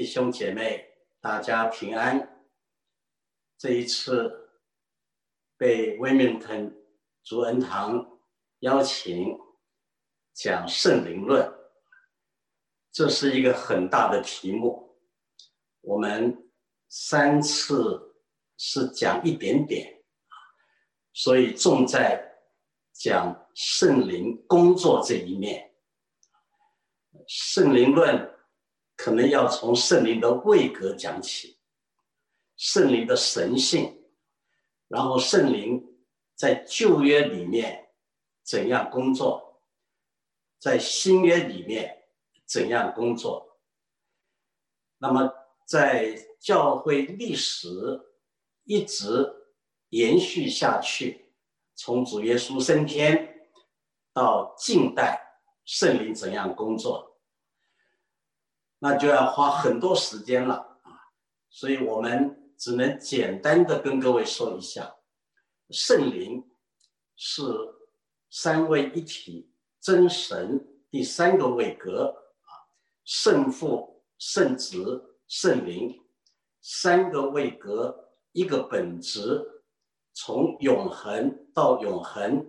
弟兄姐妹，大家平安。这一次被威明顿主恩堂邀请讲圣灵论，这是一个很大的题目。我们三次是讲一点点，所以重在讲圣灵工作这一面。圣灵论。可能要从圣灵的位格讲起，圣灵的神性，然后圣灵在旧约里面怎样工作，在新约里面怎样工作。那么在教会历史一直延续下去，从主耶稣升天到近代，圣灵怎样工作？那就要花很多时间了啊，所以我们只能简单的跟各位说一下，圣灵是三位一体真神第三个位格啊，圣父、圣子、圣灵三个位格一个本质，从永恒到永恒，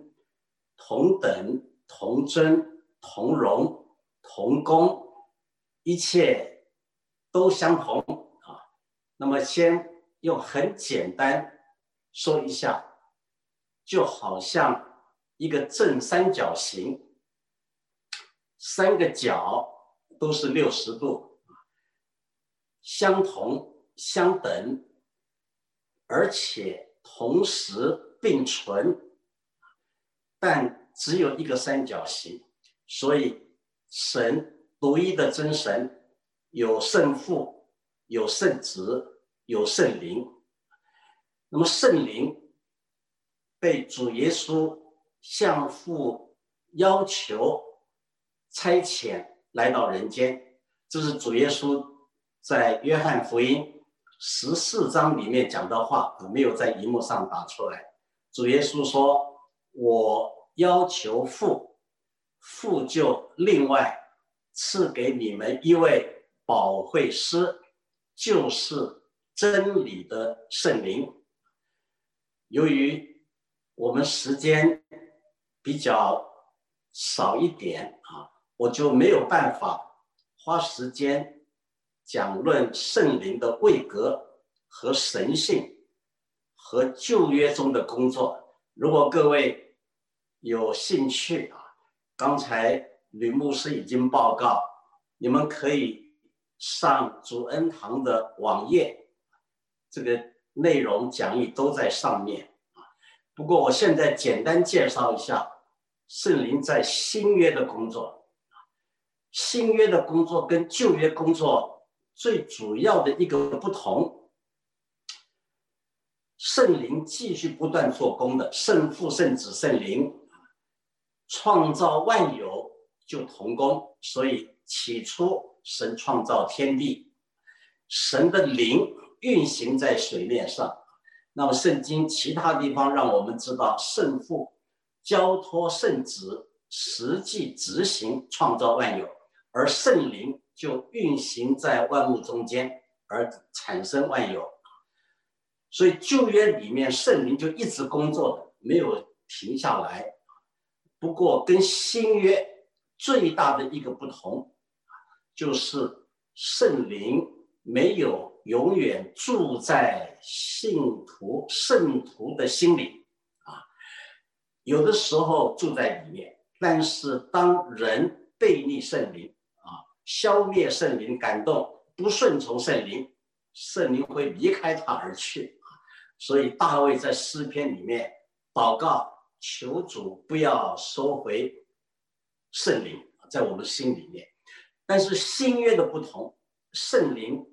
同等、同真、同荣、同工。一切都相同啊，那么先用很简单说一下，就好像一个正三角形，三个角都是六十度，相同相等，而且同时并存，但只有一个三角形，所以神。独一的真神，有圣父，有圣子，有圣灵。那么圣灵被主耶稣向父要求差遣来到人间，这是主耶稣在约翰福音十四章里面讲的话，没有在荧幕上打出来。主耶稣说：“我要求父，父就另外。”赐给你们一位保惠师，就是真理的圣灵。由于我们时间比较少一点啊，我就没有办法花时间讲论圣灵的位格和神性和旧约中的工作。如果各位有兴趣啊，刚才。吕牧师已经报告，你们可以上主恩堂的网页，这个内容讲义都在上面。不过我现在简单介绍一下圣灵在新约的工作新约的工作跟旧约工作最主要的一个不同，圣灵继续不断做工的，圣父、圣子、圣灵创造万有。就同工，所以起初神创造天地，神的灵运行在水面上。那么圣经其他地方让我们知道，圣父交托圣子实际执行创造万有，而圣灵就运行在万物中间而产生万有。所以旧约里面圣灵就一直工作的，没有停下来。不过跟新约。最大的一个不同，就是圣灵没有永远住在信徒、圣徒的心里啊，有的时候住在里面，但是当人背逆圣灵啊，消灭圣灵感动，不顺从圣灵，圣灵会离开他而去。所以大卫在诗篇里面祷告，求主不要收回。圣灵在我们心里面，但是新约的不同，圣灵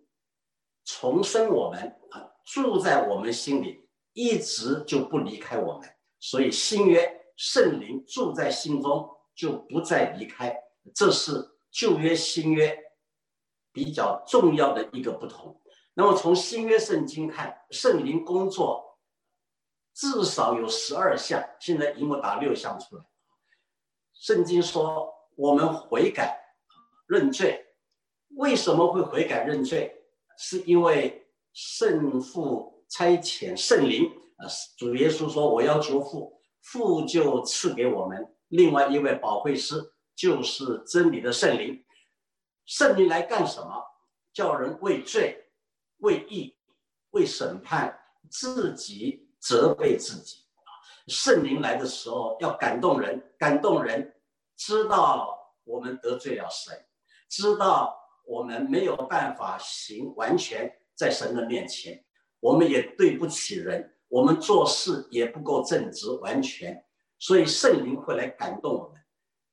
重生我们啊，住在我们心里，一直就不离开我们。所以新约圣灵住在心中，就不再离开。这是旧约新约比较重要的一个不同。那么从新约圣经看，圣灵工作至少有十二项，现在一共打六项出来。圣经说，我们悔改、认罪，为什么会悔改认罪？是因为圣父差遣圣灵啊，主耶稣说：“我要求父，父就赐给我们另外一位宝贵师，就是真理的圣灵。圣灵来干什么？叫人为罪、为义、为审判自己，责备自己！圣灵来的时候要感动人，感动人知道我们得罪了神，知道。”我们没有办法行完全在神的面前，我们也对不起人，我们做事也不够正直完全，所以圣灵会来感动我们，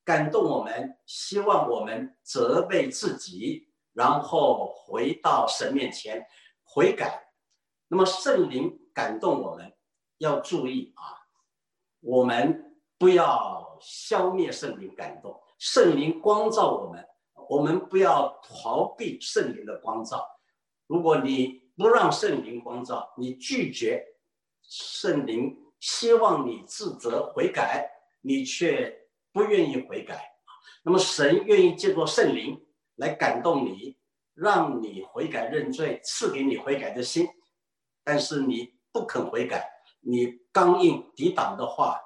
感动我们，希望我们责备自己，然后回到神面前悔改。那么圣灵感动我们，要注意啊，我们不要消灭圣灵感动，圣灵光照我们。我们不要逃避圣灵的光照。如果你不让圣灵光照，你拒绝圣灵，希望你自责悔改，你却不愿意悔改那么神愿意借助圣灵来感动你，让你悔改认罪，赐给你悔改的心。但是你不肯悔改，你刚硬抵挡的话，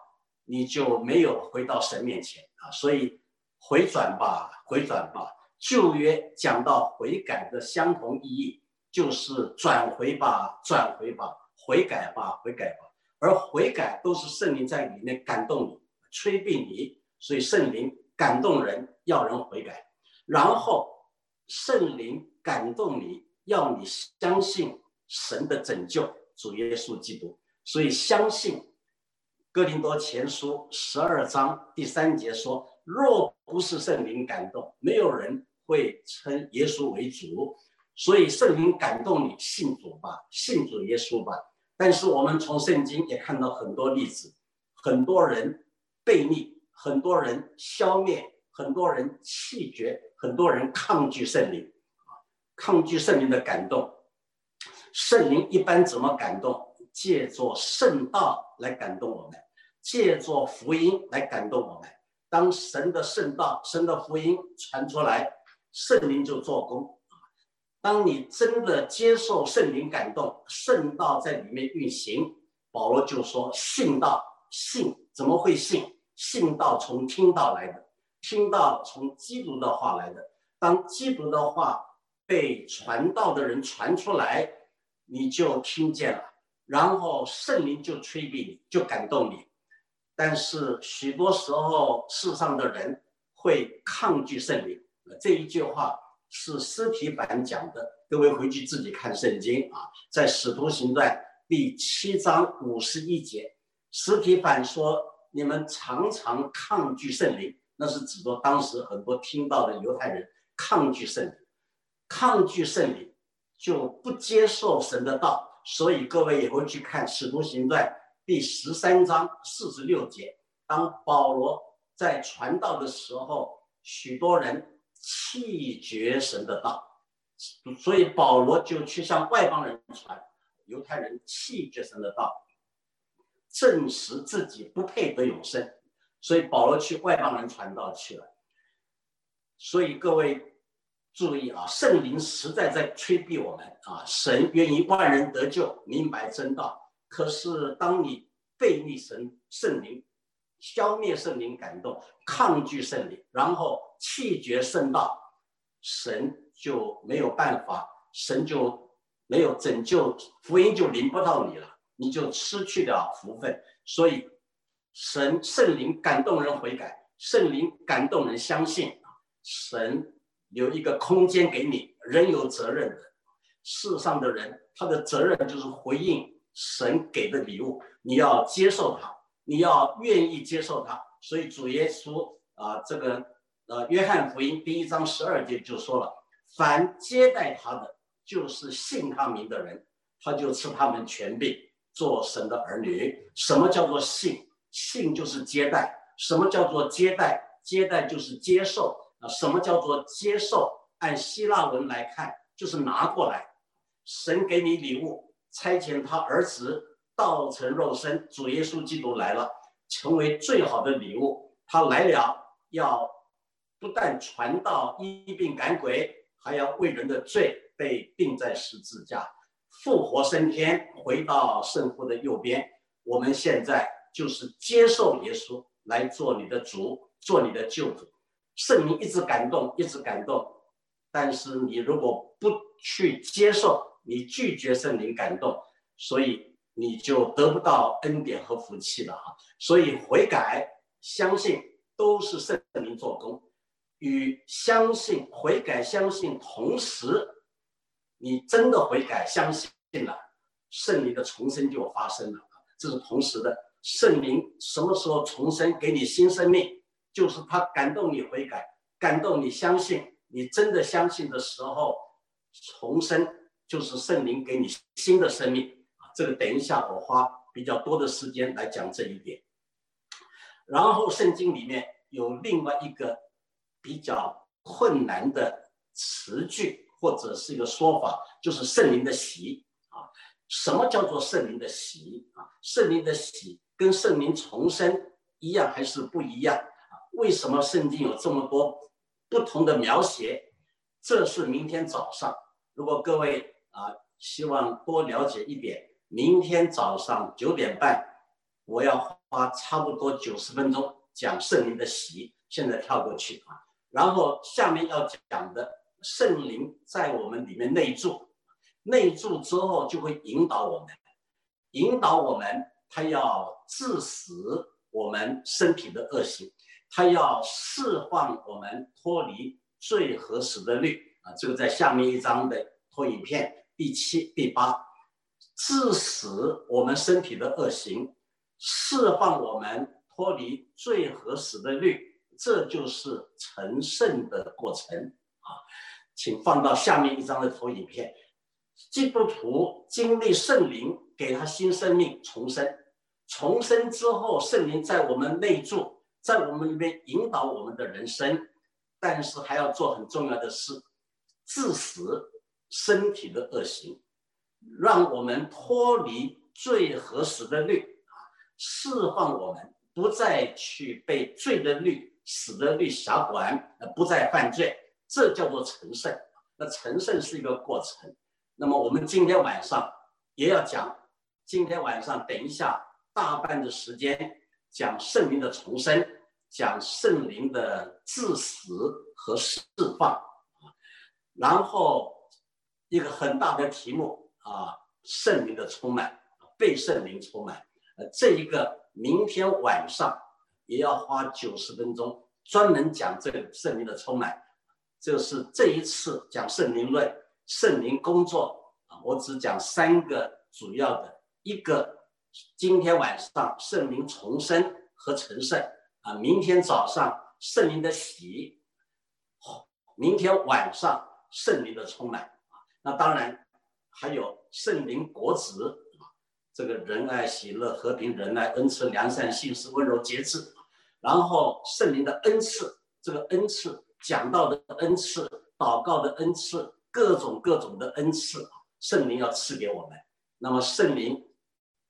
你就没有回到神面前啊。所以回转吧。回转吧，旧约讲到悔改的相同意义，就是转回吧，转回吧，悔改吧，悔改吧。而悔改都是圣灵在里面感动你，催逼你，所以圣灵感动人，要人悔改。然后圣灵感动你，要你相信神的拯救，主耶稣基督。所以相信哥林多前书十二章第三节说。若不是圣灵感动，没有人会称耶稣为主。所以圣灵感动你，信主吧，信主耶稣吧。但是我们从圣经也看到很多例子，很多人背逆，很多人消灭，很多人弃绝，很多人抗拒圣灵，抗拒圣灵的感动。圣灵一般怎么感动？借着圣道来感动我们，借着福音来感动我们。当神的圣道、神的福音传出来，圣灵就做工当你真的接受圣灵感动，圣道在里面运行，保罗就说：“信道，信怎么会信？信道从听到来的，听到从基督的话来的。当基督的话被传道的人传出来，你就听见了，然后圣灵就催逼你，就感动你。”但是许多时候，世上的人会抗拒圣灵。这一句话是尸体版讲的，各位回去自己看圣经啊，在《使徒行传》第七章五十一节，尸体版说：“你们常常抗拒圣灵。”那是指着当时很多听到的犹太人抗拒圣灵，抗拒圣灵就不接受神的道。所以各位也会去看《使徒行传》。第十三章四十六节，当保罗在传道的时候，许多人弃绝神的道，所以保罗就去向外邦人传。犹太人弃绝神的道，证实自己不配得永生，所以保罗去外邦人传道去了。所以各位注意啊，圣灵实在在催逼我们啊，神愿意万人得救，明白真道。可是，当你背逆神圣灵，消灭圣灵感动，抗拒圣灵，然后弃绝圣道，神就没有办法，神就没有拯救，福音就临不到你了，你就失去了福分。所以，神圣灵感动人悔改，圣灵感动人相信神有一个空间给你，人有责任的，世上的人他的责任就是回应。神给的礼物，你要接受它，你要愿意接受它。所以主耶稣啊，这个呃，约翰福音第一章十二节就说了：凡接待他的，就是信他名的人，他就赐他们权柄做神的儿女。什么叫做信？信就是接待。什么叫做接待？接待就是接受啊。什么叫做接受？按希腊文来看，就是拿过来。神给你礼物。差遣他儿子道成肉身，主耶稣基督来了，成为最好的礼物。他来了，要不但传道、医病、赶鬼，还要为人的罪被钉在十字架，复活升天，回到圣父的右边。我们现在就是接受耶稣来做你的主，做你的救主。圣灵一直感动，一直感动。但是你如果不去接受，你拒绝圣灵感动，所以你就得不到恩典和福气了哈。所以悔改、相信都是圣灵做工，与相信、悔改、相信同时，你真的悔改、相信了，圣灵的重生就发生了这是同时的。圣灵什么时候重生，给你新生命，就是他感动你悔改，感动你相信。你真的相信的时候，重生就是圣灵给你新的生命啊！这个等一下我花比较多的时间来讲这一点。然后圣经里面有另外一个比较困难的词句或者是一个说法，就是圣灵的喜啊。什么叫做圣灵的喜啊？圣灵的喜跟圣灵重生一样还是不一样？为什么圣经有这么多？不同的描写，这是明天早上。如果各位啊希望多了解一点，明天早上九点半，我要花差不多九十分钟讲圣灵的喜。现在跳过去啊，然后下面要讲的圣灵在我们里面内住，内住之后就会引导我们，引导我们，他要致死我们身体的恶行。他要释放我们脱离最合适的律啊，这个在下面一章的投影片第七、第八，致死我们身体的恶行，释放我们脱离最合适的律，这就是成圣的过程啊。请放到下面一张的投影片，基督徒经历圣灵给他新生命重生，重生之后，圣灵在我们内住。在我们里面引导我们的人生，但是还要做很重要的事，致死身体的恶行，让我们脱离最合适的律啊，释放我们不再去被罪的律、死的律辖管，不再犯罪，这叫做成圣。那成圣是一个过程。那么我们今天晚上也要讲，今天晚上等一下大半的时间。讲圣灵的重生，讲圣灵的致死和释放，然后一个很大的题目啊，圣灵的充满，被圣灵充满。呃，这一个明天晚上也要花九十分钟专门讲这个圣灵的充满。就是这一次讲圣灵论，圣灵工作啊，我只讲三个主要的，一个。今天晚上圣灵重生和成圣啊，明天早上圣灵的喜，明天晚上圣灵的充满啊，那当然还有圣灵果子啊，这个仁爱、喜乐、和平、仁爱、恩慈、良善、信实、温柔、节制，然后圣灵的恩赐，这个恩赐讲到的恩赐、祷告的恩赐，各种各种的恩赐，圣灵要赐给我们，那么圣灵。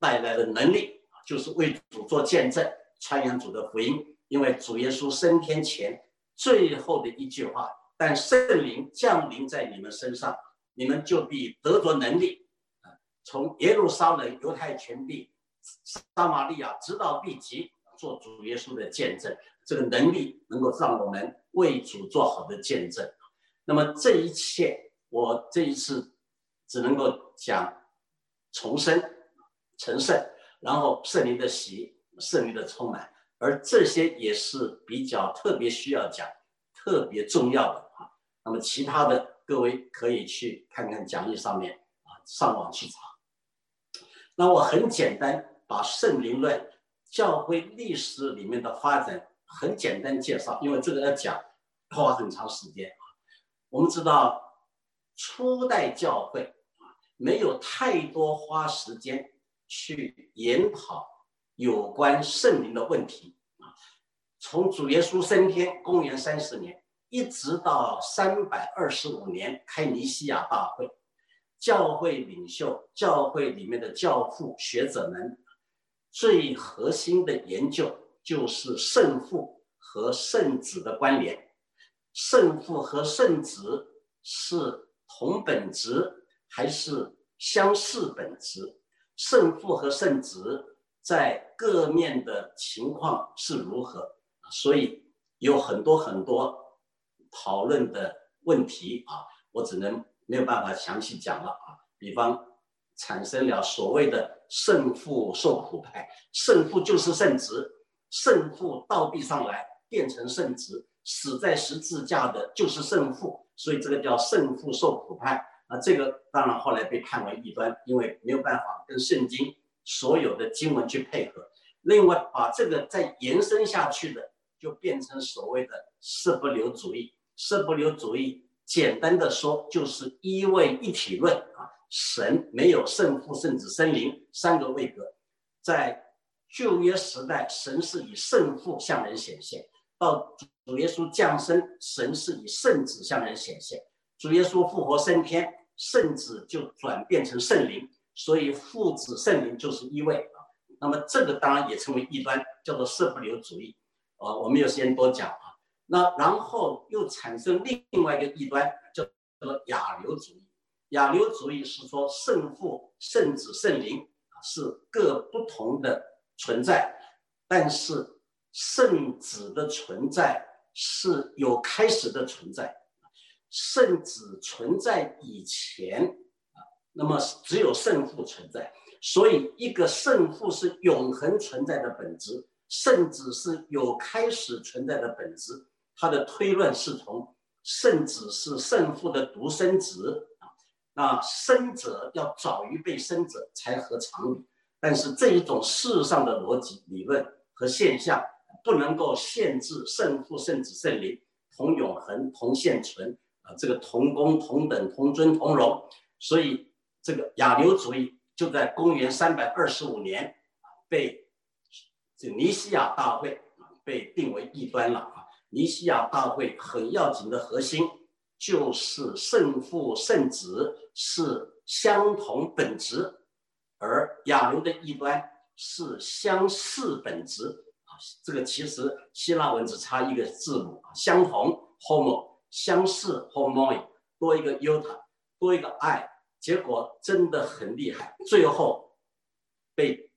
带来的能力就是为主做见证，传扬主的福音。因为主耶稣升天前最后的一句话：“但圣灵降临在你们身上，你们就必得着能力。”，从耶路撒冷、犹太全地、撒玛利亚直到地极，做主耶稣的见证。这个能力能够让我们为主做好的见证。那么这一切，我这一次只能够讲重生。成圣，然后圣灵的喜，圣灵的充满，而这些也是比较特别需要讲、特别重要的啊。那么其他的各位可以去看看讲义上面啊，上网去查。那我很简单把圣灵论教会历史里面的发展很简单介绍，因为这个要讲花很长时间啊。我们知道初代教会，没有太多花时间。去研讨有关圣灵的问题啊，从主耶稣升天，公元三十年，一直到三百二十五年开尼西亚大会，教会领袖、教会里面的教父、学者们，最核心的研究就是圣父和圣子的关联，圣父和圣子是同本质还是相似本质？胜负和胜值在各面的情况是如何？所以有很多很多讨论的问题啊，我只能没有办法详细讲了啊。比方产生了所谓的胜负受苦派，胜负就是圣值，胜负倒逼上来变成圣值，死在十字架的就是胜负，所以这个叫胜负受苦派啊。这个当然后来被判为异端，因为没有办法跟圣经所有的经文去配合。另外把这个再延伸下去的。就变成所谓的色不留主义。色不留主义，简单的说就是一位一体论啊。神没有圣父、圣子、圣灵三个位格。在旧约时代，神是以圣父向人显现；到主耶稣降生，神是以圣子向人显现。主耶稣复活升天，圣子就转变成圣灵，所以父子圣灵就是一位啊。那么这个当然也称为异端，叫做色不流主义。啊，我没有时间多讲啊。那然后又产生另外一个异端，叫做亚流主义。亚流主义是说圣父、圣子、圣灵是各不同的存在，但是圣子的存在是有开始的存在。圣子存在以前啊，那么只有圣父存在，所以一个圣父是永恒存在的本质。圣子是有开始存在的本质，他的推论是从圣子是圣父的独生子啊，那生者要早于被生者才合常理。但是这一种事上的逻辑理论和现象不能够限制圣父、圣子、圣灵同永恒、同现存啊，这个同工、同等、同尊、同荣。所以这个亚流主义就在公元三百二十五年被。这尼西亚大会啊，被定为异端了啊。尼西亚大会很要紧的核心就是圣父圣子是相同本质，而亚流的异端是相似本质啊。这个其实希腊文只差一个字母啊，相同 homo，相似 homoi，多一个 uta，多一个 i，结果真的很厉害，最后被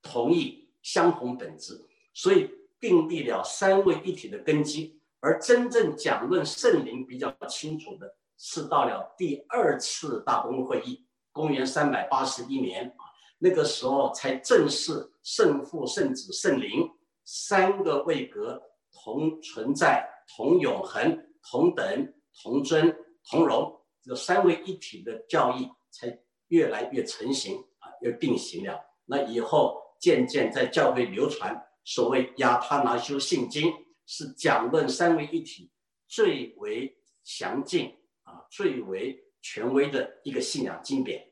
同意。相同本质，所以订立了三位一体的根基。而真正讲论圣灵比较清楚的是到了第二次大公会议，公元三百八十一年啊，那个时候才正式圣父、圣子、圣灵三个位格同存在、同永恒、同等、同尊、同荣，这个三位一体的教义才越来越成型啊，越定型了。那以后。渐渐在教会流传，所谓亚他拿修信经是讲论三位一体最为详尽啊，最为权威的一个信仰经典。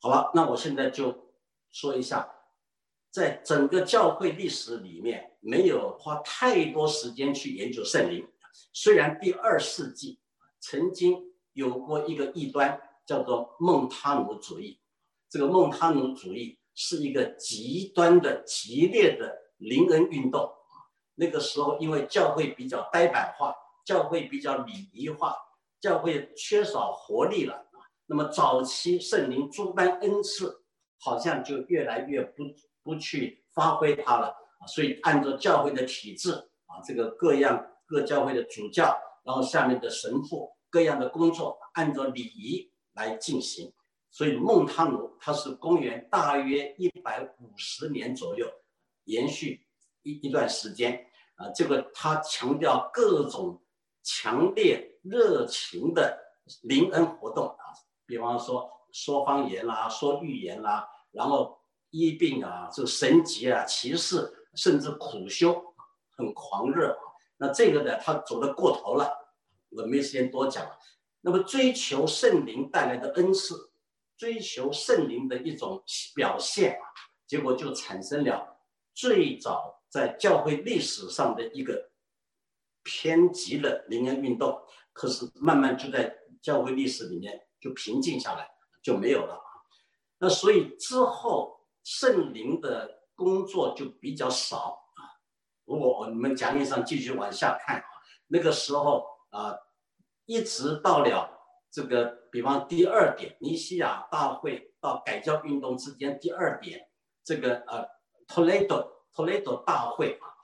好了，那我现在就说一下，在整个教会历史里面，没有花太多时间去研究圣灵。虽然第二世纪曾经有过一个异端，叫做孟他努主义，这个孟他努主义。是一个极端的、激烈的灵恩运动！那个时候，因为教会比较呆板化，教会比较礼仪化，教会缺少活力了。那么早期圣灵诸般恩赐，好像就越来越不不去发挥它了。所以按照教会的体制啊，这个各样各教会的主教，然后下面的神父各样的工作，按照礼仪来进行。所以孟汤奴他是公元大约一百五十年左右，延续一一段时间啊，这个他强调各种强烈热情的灵恩活动啊，比方说说方言啦，说预言啦，然后医病啊，这神级啊，骑士甚至苦修，很狂热啊。那这个呢，他走得过头了，我没时间多讲了。那么追求圣灵带来的恩赐。追求圣灵的一种表现，结果就产生了最早在教会历史上的一个偏激的灵恩运动。可是慢慢就在教会历史里面就平静下来，就没有了。那所以之后圣灵的工作就比较少。如果我们讲义上继续往下看啊，那个时候啊，一直到了这个，比方第二点，尼西亚大会到改教运动之间，第二点，这个呃，Toledo Toledo 大会啊，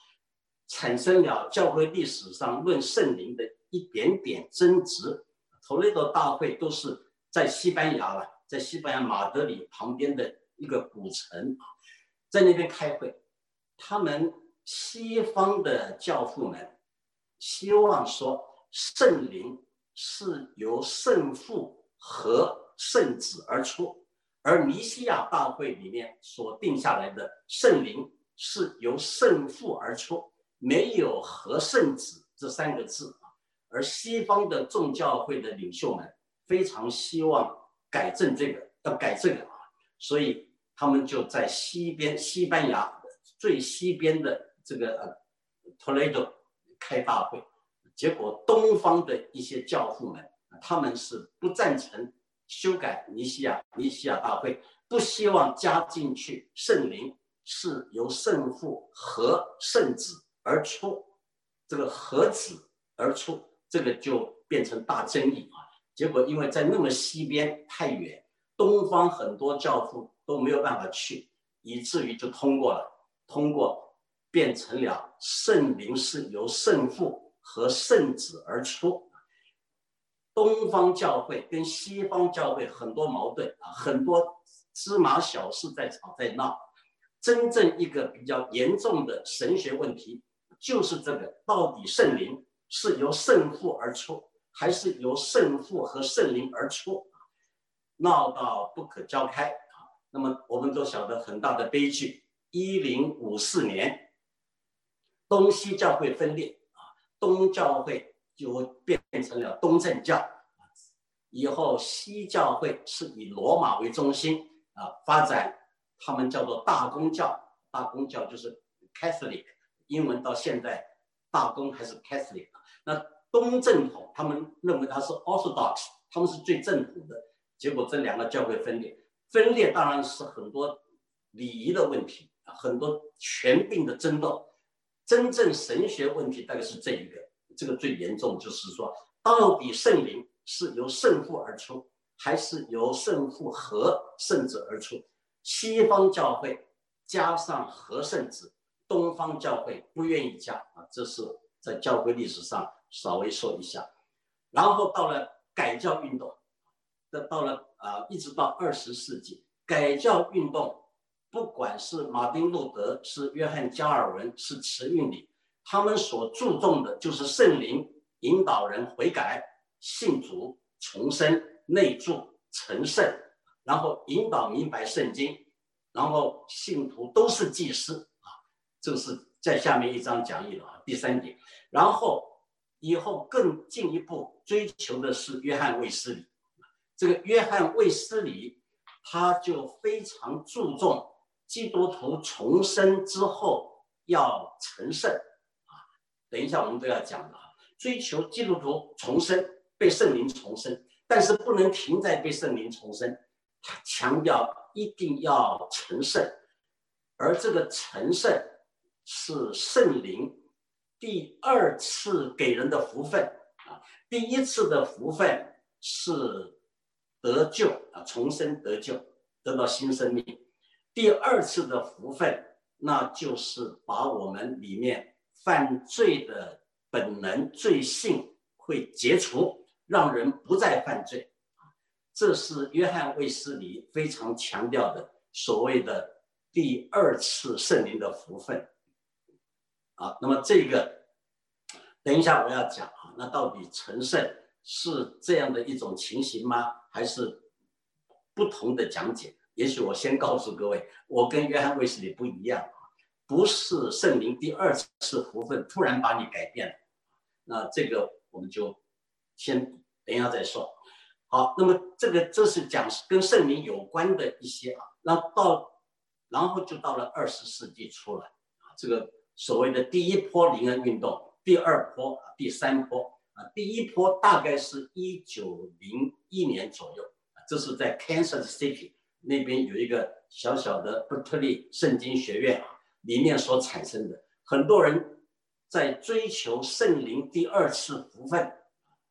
产生了教会历史上论圣灵的一点点争执。Toledo 大会都是在西班牙了，在西班牙马德里旁边的一个古城啊，在那边开会，他们西方的教父们希望说圣灵。是由圣父和圣子而出，而尼西亚大会里面所定下来的圣灵是由圣父而出，没有和圣子这三个字啊。而西方的众教会的领袖们非常希望改正这个，要改这个啊，所以他们就在西边西班牙最西边的这个呃托雷多开大会。结果，东方的一些教父们，他们是不赞成修改尼西亚尼西亚大会，不希望加进去圣灵是由圣父和圣子而出，这个和子而出，这个就变成大争议啊。结果，因为在那么西边太远，东方很多教父都没有办法去，以至于就通过了，通过变成了圣灵是由圣父。和圣子而出，东方教会跟西方教会很多矛盾啊，很多芝麻小事在吵在闹。真正一个比较严重的神学问题，就是这个：到底圣灵是由圣父而出，还是由圣父和圣灵而出？闹到不可交开啊！那么我们都晓得很大的悲剧：一零五四年，东西教会分裂啊。东教会就变成了东正教以后西教会是以罗马为中心啊发展，他们叫做大公教，大公教就是 Catholic，英文到现在大公还是 Catholic。那东正统他们认为他是 Orthodox，他们是最正统的。结果这两个教会分裂，分裂当然是很多礼仪的问题，很多权柄的争斗。真正神学问题大概是这一个，这个最严重，就是说，到底圣灵是由圣父而出，还是由圣父和圣子而出？西方教会加上和圣子，东方教会不愿意加啊，这是在教会历史上稍微说一下。然后到了改教运动，这到了啊，一直到二十世纪，改教运动。不管是马丁路德、是约翰加尔文、是慈运理，他们所注重的就是圣灵引导人悔改、信主、重生、内住、成圣，然后引导明白圣经，然后信徒都是祭司啊，这个是在下面一章讲义了啊。第三点，然后以后更进一步追求的是约翰卫斯理，这个约翰卫斯理他就非常注重。基督徒重生之后要成圣啊！等一下我们都要讲的啊。追求基督徒重生，被圣灵重生，但是不能停在被圣灵重生，他强调一定要成圣，而这个成圣是圣灵第二次给人的福分啊。第一次的福分是得救啊，重生得救，得到新生命。第二次的福分，那就是把我们里面犯罪的本能、罪性会解除，让人不再犯罪。这是约翰卫斯理非常强调的所谓的第二次圣灵的福分。啊，那么这个等一下我要讲啊，那到底成圣是这样的一种情形吗？还是不同的讲解？也许我先告诉各位，我跟约翰卫斯理不一样啊，不是圣灵第二次福分突然把你改变了，那这个我们就先等一下再说。好，那么这个这是讲跟圣灵有关的一些啊，那到然后就到了二十世纪初了啊，这个所谓的第一波灵恩运动，第二波，第三波啊，第一波大概是一九零一年左右这是在 Kansas City。那边有一个小小的伯特利圣经学院，里面所产生的很多人在追求圣灵第二次福分，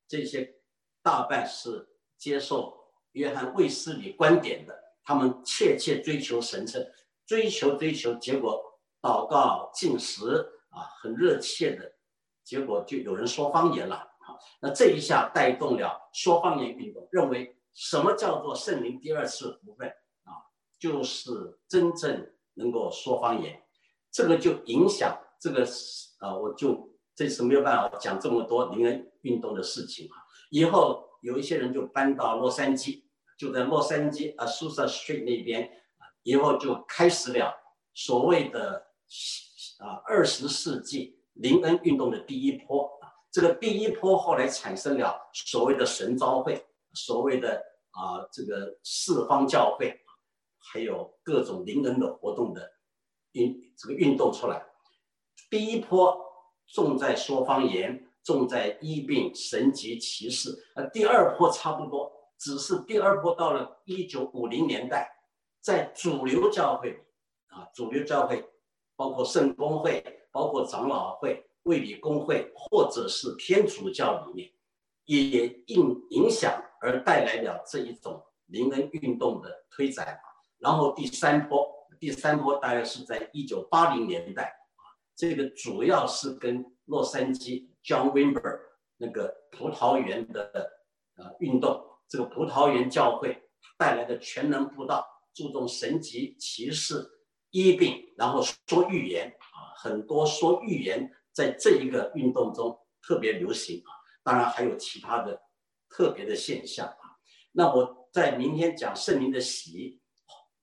这些大半是接受约翰卫斯理观点的，他们切切追求神圣，追求追求，结果祷告进食啊，很热切的，结果就有人说方言了啊。那这一下带动了说方言运动，认为什么叫做圣灵第二次福分？就是真正能够说方言，这个就影响这个啊，我就这次没有办法讲这么多灵恩运动的事情啊。以后有一些人就搬到洛杉矶，就在洛杉矶啊，Susa Street 那边，以后就开始了所谓的啊二十世纪灵恩运动的第一波。这个第一波后来产生了所谓的神召会，所谓的啊这个四方教会，还有各种灵恩的活动的运这个运动出来。第一波重在说方言。重在医病神级骑士，呃，第二波差不多，只是第二波到了一九五零年代，在主流教会，啊，主流教会，包括圣公会、包括长老会、卫理公会，或者是天主教里面，也应影响而带来了这一种灵恩运动的推展。然后第三波，第三波大概是在一九八零年代，啊，这个主要是跟洛杉矶。John Wimber 那个葡萄园的呃运动，这个葡萄园教会带来的全能布道，注重神级骑士医病，然后说预言啊，很多说预言在这一个运动中特别流行啊。当然还有其他的特别的现象啊。那我在明天讲圣灵的喜，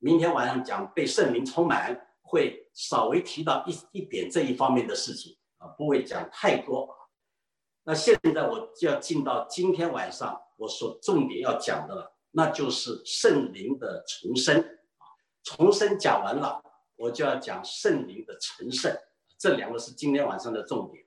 明天晚上讲被圣灵充满，会稍微提到一一点这一方面的事情啊，不会讲太多。那现在我就要进到今天晚上我所重点要讲的了，那就是圣灵的重生。重生讲完了，我就要讲圣灵的成圣，这两个是今天晚上的重点。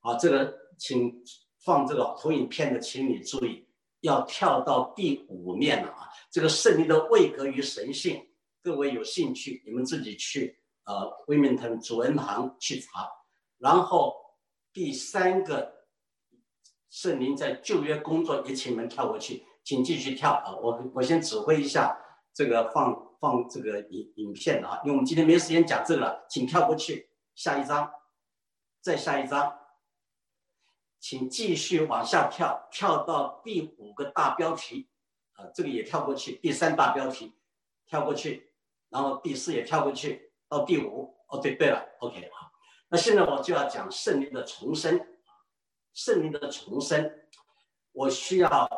好，这个请放这个投影片的，请你注意，要跳到第五面了啊。这个圣灵的位格与神性，各位有兴趣，你们自己去呃威明腾主恩堂去查，然后。第三个圣灵在旧约工作，也请你们跳过去，请继续跳啊！我我先指挥一下这个放放这个影影片啊，因为我们今天没时间讲这个了，请跳过去，下一张，再下一张，请继续往下跳，跳到第五个大标题啊，这个也跳过去，第三大标题跳过去，然后第四也跳过去，到第五哦，对对了，OK 好。那现在我就要讲圣灵的重生，圣灵的重生，我需要，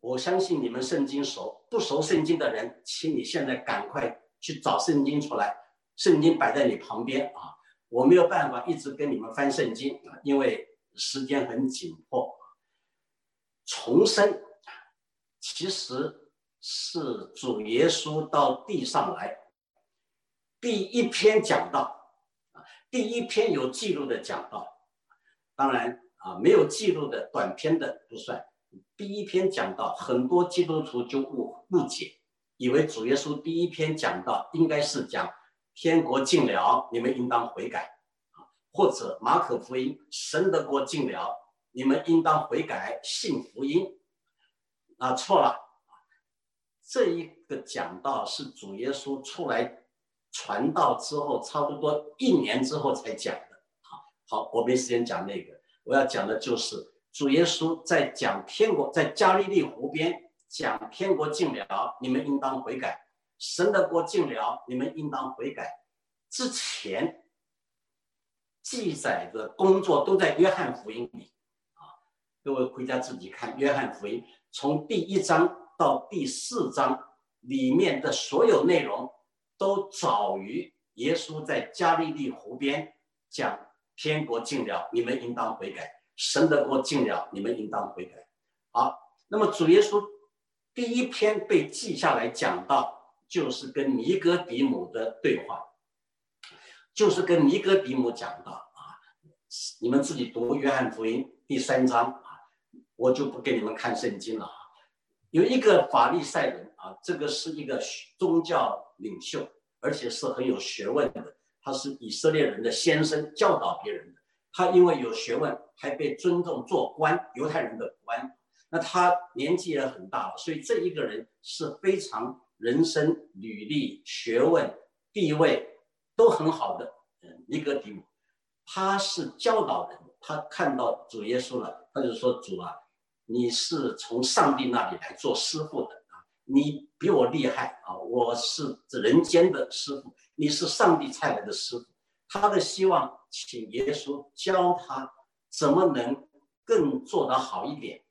我相信你们圣经熟，不熟圣经的人，请你现在赶快去找圣经出来，圣经摆在你旁边啊，我没有办法一直跟你们翻圣经啊，因为时间很紧迫。重生其实是主耶稣到地上来第一篇讲道。第一篇有记录的讲道，当然啊，没有记录的短篇的不算。第一篇讲到，很多基督徒就误误解，以为主耶稣第一篇讲到应该是讲天国近了，你们应当悔改，或者马可福音神的国近了，你们应当悔改信福音啊，错了这一个讲道是主耶稣出来。传道之后，差不多一年之后才讲的。好，好，我没时间讲那个，我要讲的就是主耶稣在讲天国，在加利利湖边讲天国近了，你们应当悔改；神的国近了，你们应当悔改。之前记载的工作都在约翰福音里啊，各位回家自己看约翰福音，从第一章到第四章里面的所有内容。都早于耶稣在加利利湖边讲天国近了，你们应当悔改；神的国近了，你们应当悔改。好，那么主耶稣第一篇被记下来讲到，就是跟尼哥底母的对话，就是跟尼哥底母讲到啊，你们自己读约翰福音第三章啊，我就不给你们看圣经了啊。有一个法利赛人啊，这个是一个宗教。领袖，而且是很有学问的。他是以色列人的先生，教导别人的。他因为有学问，还被尊重做官，犹太人的官。那他年纪也很大了，所以这一个人是非常人生履历、学问、地位都很好的。尼哥底母，他是教导人，他看到主耶稣了，他就说：“主啊，你是从上帝那里来做师傅的啊，你比我厉害啊，我是这人间的师傅，你是上帝派来的师傅。”他的希望，请耶稣教他怎么能更做得好一点。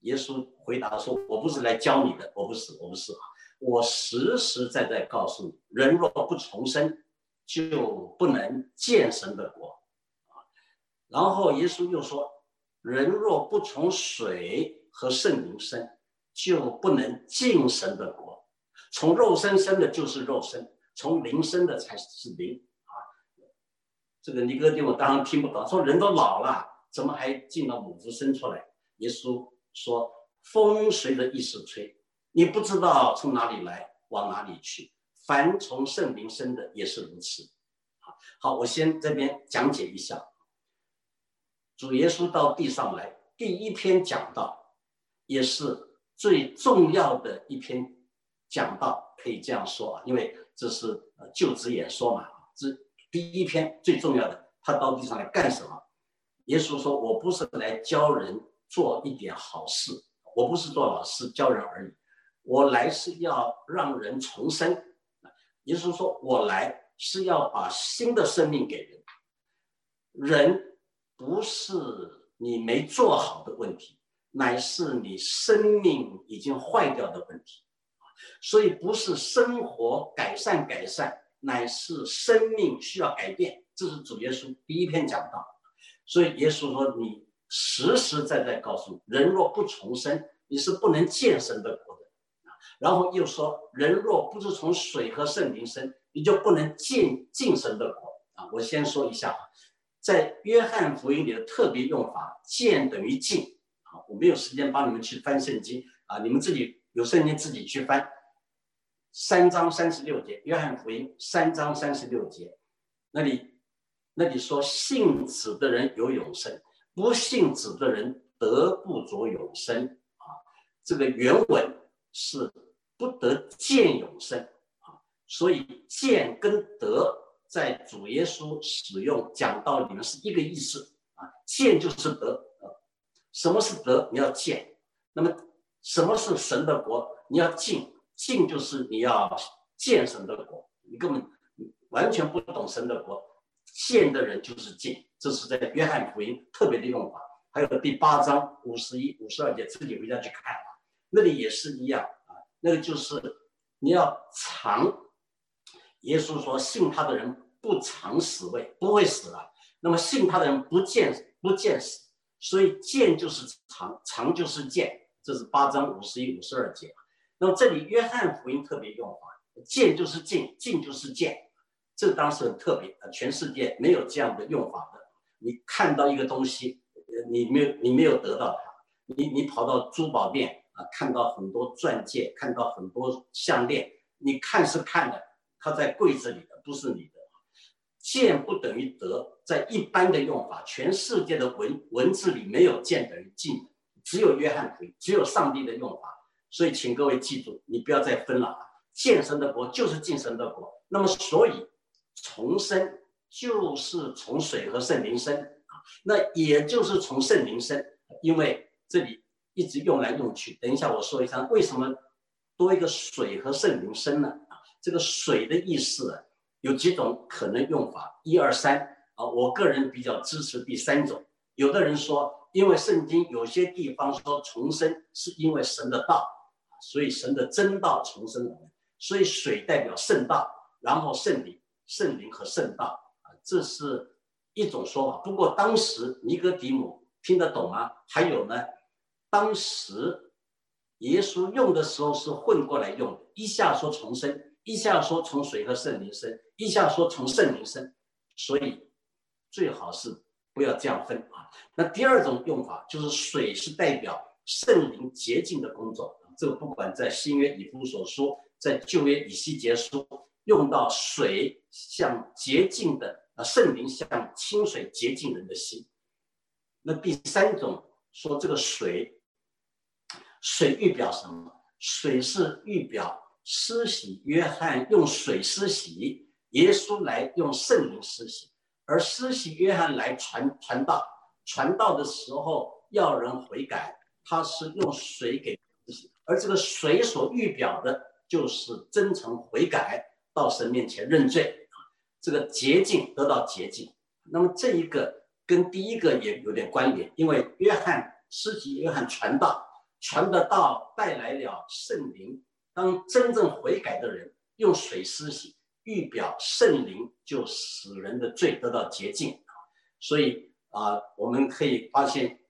耶稣回答说：“我不是来教你的，我不是，我不是啊！我实实在在告诉你，人若不重生，就不能见神的国啊。”然后耶稣又说：“人若不从水和圣灵生，就不能进神的国。从肉身生的就是肉身，从灵生的才是灵啊。”这个尼哥底母当然听不懂，说：“人都老了，怎么还进了母猪生出来？”耶稣。说风随着意识吹，你不知道从哪里来，往哪里去。凡从圣灵生的也是如此。好，好，我先这边讲解一下。主耶稣到地上来，第一篇讲道，也是最重要的一篇讲道，可以这样说啊，因为这是呃就职演说嘛。这第一篇最重要的，他到地上来干什么？耶稣说：“我不是来教人。”做一点好事，我不是做老师教人而已，我来是要让人重生。也就是说，我来是要把新的生命给人。人不是你没做好的问题，乃是你生命已经坏掉的问题。所以不是生活改善改善，乃是生命需要改变。这是主耶稣第一篇讲到。所以耶稣说你。实实在在告诉，人若不重生，你是不能见神的。然后又说，人若不是从水和圣灵生，你就不能见进神的国啊。我先说一下啊，在约翰福音里的特别用法，见等于进啊。我没有时间帮你们去翻圣经啊，你们自己有圣经自己去翻。三章三十六节，约翰福音三章三十六节，那里那里说信子的人有永生。不信子的人得不着永生啊！这个原文是不得见永生啊，所以见跟得在主耶稣使用讲道里面是一个意思啊。见就是得啊，什么是得？你要见。那么什么是神的国？你要进，进就是你要见神的国。你根本完全不懂神的国，见的人就是进。这是在约翰福音特别的用法，还有第八章五十一、五十二节，自己回家去看，那里也是一样啊。那个就是你要尝，耶稣说信他的人不尝死味，不会死了。那么信他的人不见不见死，所以见就是尝，尝就是见。这是八章五十一、五十二节。那么这里约翰福音特别用法，见就是进，进就是见，这当时很特别，全世界没有这样的用法的。你看到一个东西，你没有，你没有得到它。你你跑到珠宝店啊，看到很多钻戒，看到很多项链，你看是看的，它在柜子里的，不是你的。见不等于得，在一般的用法，全世界的文文字里没有见等于进，只有约翰可以，只有上帝的用法。所以，请各位记住，你不要再分了啊！见神的国就是进神的国。那么，所以重生。就是从水和圣灵生啊，那也就是从圣灵生，因为这里一直用来用去。等一下我说一下为什么多一个水和圣灵生呢？啊，这个水的意思有几种可能用法，一二三啊，我个人比较支持第三种。有的人说，因为圣经有些地方说重生是因为神的道所以神的真道重生了，所以水代表圣道，然后圣灵、圣灵和圣道啊。这是一种说法，不过当时尼哥底母听得懂吗？还有呢，当时耶稣用的时候是混过来用，一下说重生，一下说从水和圣灵生，一下说从圣灵生，所以最好是不要这样分啊。那第二种用法就是水是代表圣灵洁净的工作，这个不管在新约以弗所书，在旧约以西结书用到水像洁净的。啊，圣灵像清水洁净人的心。那第三种说这个水，水预表什么？水是预表施洗，约翰用水施洗，耶稣来用圣灵施洗，而施洗约翰来传传道，传道的时候要人悔改，他是用水给施洗，而这个水所预表的就是真诚悔改，到神面前认罪，这个捷径得到捷径。那么这一个。跟第一个也有点关联，因为约翰施洗，约翰传道，传的道带来了圣灵。当真正悔改的人用水施洗，预表圣灵就使人的罪得到洁净。所以啊，我们可以发现，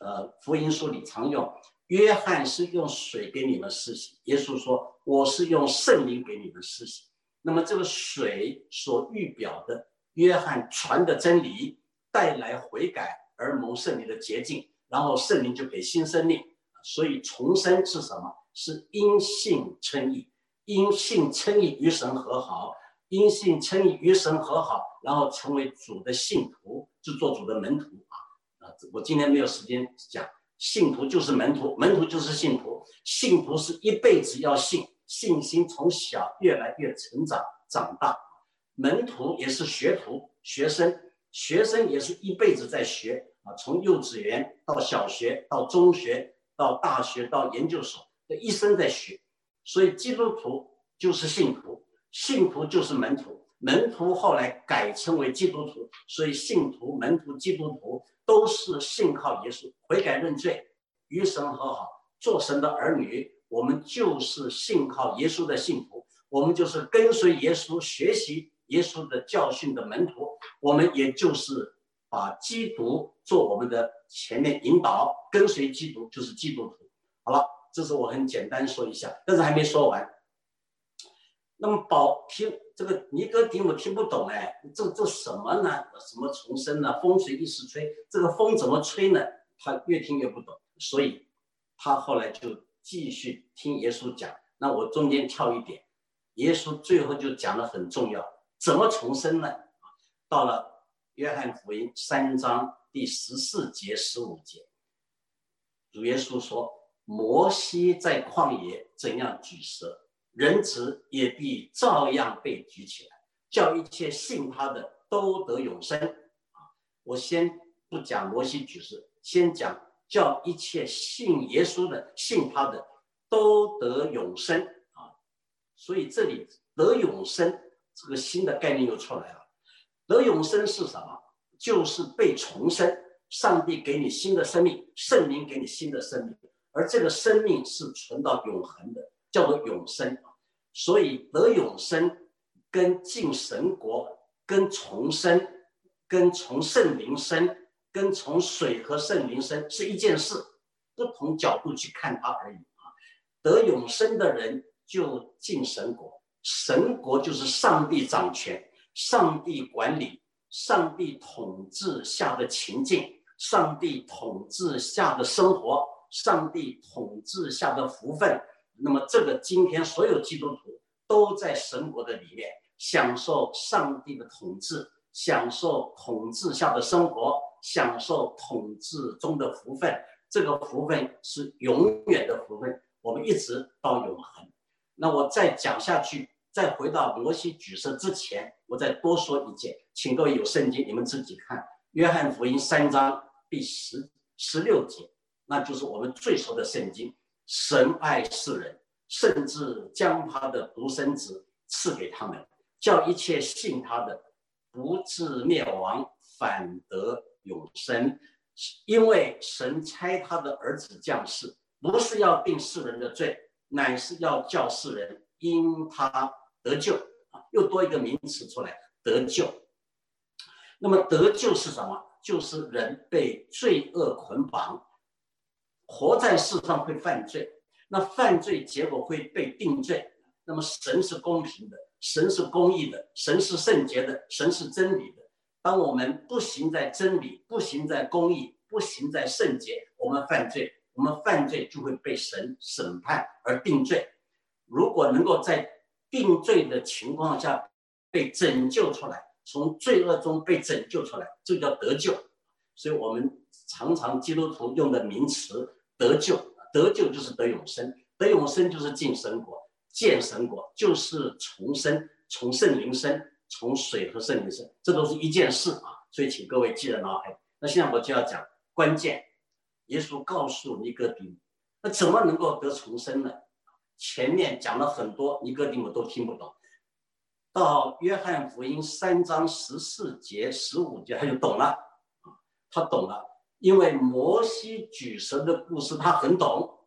呃，福音书里常用约翰是用水给你们施洗，耶稣说我是用圣灵给你们施洗。那么这个水所预表的约翰传的真理。带来悔改而蒙圣灵的捷径，然后圣灵就给新生命。所以重生是什么？是因信称义，因信称义与神和好，因信称义与神和好，然后成为主的信徒，就做主的门徒啊啊！我今天没有时间讲，信徒就是门徒，门徒就是信徒，信徒是一辈子要信，信心从小越来越成长长大，门徒也是学徒学生。学生也是一辈子在学啊，从幼稚园到小学，到中学，到大学，到研究所，这一生在学。所以基督徒就是信徒，信徒就是门徒，门徒后来改称为基督徒。所以信徒、门徒、基督徒都是信靠耶稣，悔改认罪，与神和好，做神的儿女。我们就是信靠耶稣的信徒，我们就是跟随耶稣学习。耶稣的教训的门徒，我们也就是把基督做我们的前面引导，跟随基督就是基督徒。好了，这是我很简单说一下，但是还没说完。那么保听这个尼哥底母听不懂哎，这这什么呢？什么重生呢？风随一时吹，这个风怎么吹呢？他越听越不懂，所以他后来就继续听耶稣讲。那我中间跳一点，耶稣最后就讲的很重要。怎么重生呢？到了约翰福音三章第十四节、十五节，主耶稣说：“摩西在旷野怎样举蛇，人子也必照样被举起来，叫一切信他的都得永生。”啊，我先不讲摩西举蛇，先讲叫一切信耶稣的、信他的都得永生。啊，所以这里得永生。这个新的概念又出来了，得永生是什么？就是被重生，上帝给你新的生命，圣灵给你新的生命，而这个生命是存到永恒的，叫做永生。所以得永生跟进神国、跟重生、跟从圣灵生、跟从水和圣灵生是一件事，不同角度去看它而已啊。得永生的人就进神国。神国就是上帝掌权、上帝管理、上帝统治下的情境、上帝统治下的生活、上帝统治下的福分。那么，这个今天所有基督徒都在神国的里面享受上帝的统治，享受统治下的生活，享受统治中的福分。这个福分是永远的福分，我们一直到永恒。那我再讲下去。在回到摩西举蛇之前，我再多说一件，请各位有圣经，你们自己看《约翰福音》三章第十十六节，那就是我们最熟的圣经。神爱世人，甚至将他的独生子赐给他们，叫一切信他的不至灭亡，反得永生。因为神差他的儿子降世，不是要定世人的罪，乃是要叫世人因他。得救啊，又多一个名词出来，得救。那么得救是什么？就是人被罪恶捆绑，活在世上会犯罪，那犯罪结果会被定罪。那么神是公平的，神是公义的，神是圣洁的，神是真理的。当我们不行在真理，不行在公义，不行在圣洁，我们犯罪，我们犯罪就会被神审判而定罪。如果能够在定罪的情况下被拯救出来，从罪恶中被拯救出来，这叫得救。所以我们常常基督徒用的名词“得救”，得救就是得永生，得永生就是进神国，见神国就是重生，从圣灵生，从水和圣灵生，这都是一件事啊。所以请各位记在脑海。那现在我就要讲关键，耶稣告诉尼哥底，那怎么能够得重生呢？前面讲了很多，尼哥底母都听不懂。到约翰福音三章十四节、十五节，他就懂了，他懂了，因为摩西举蛇的故事他很懂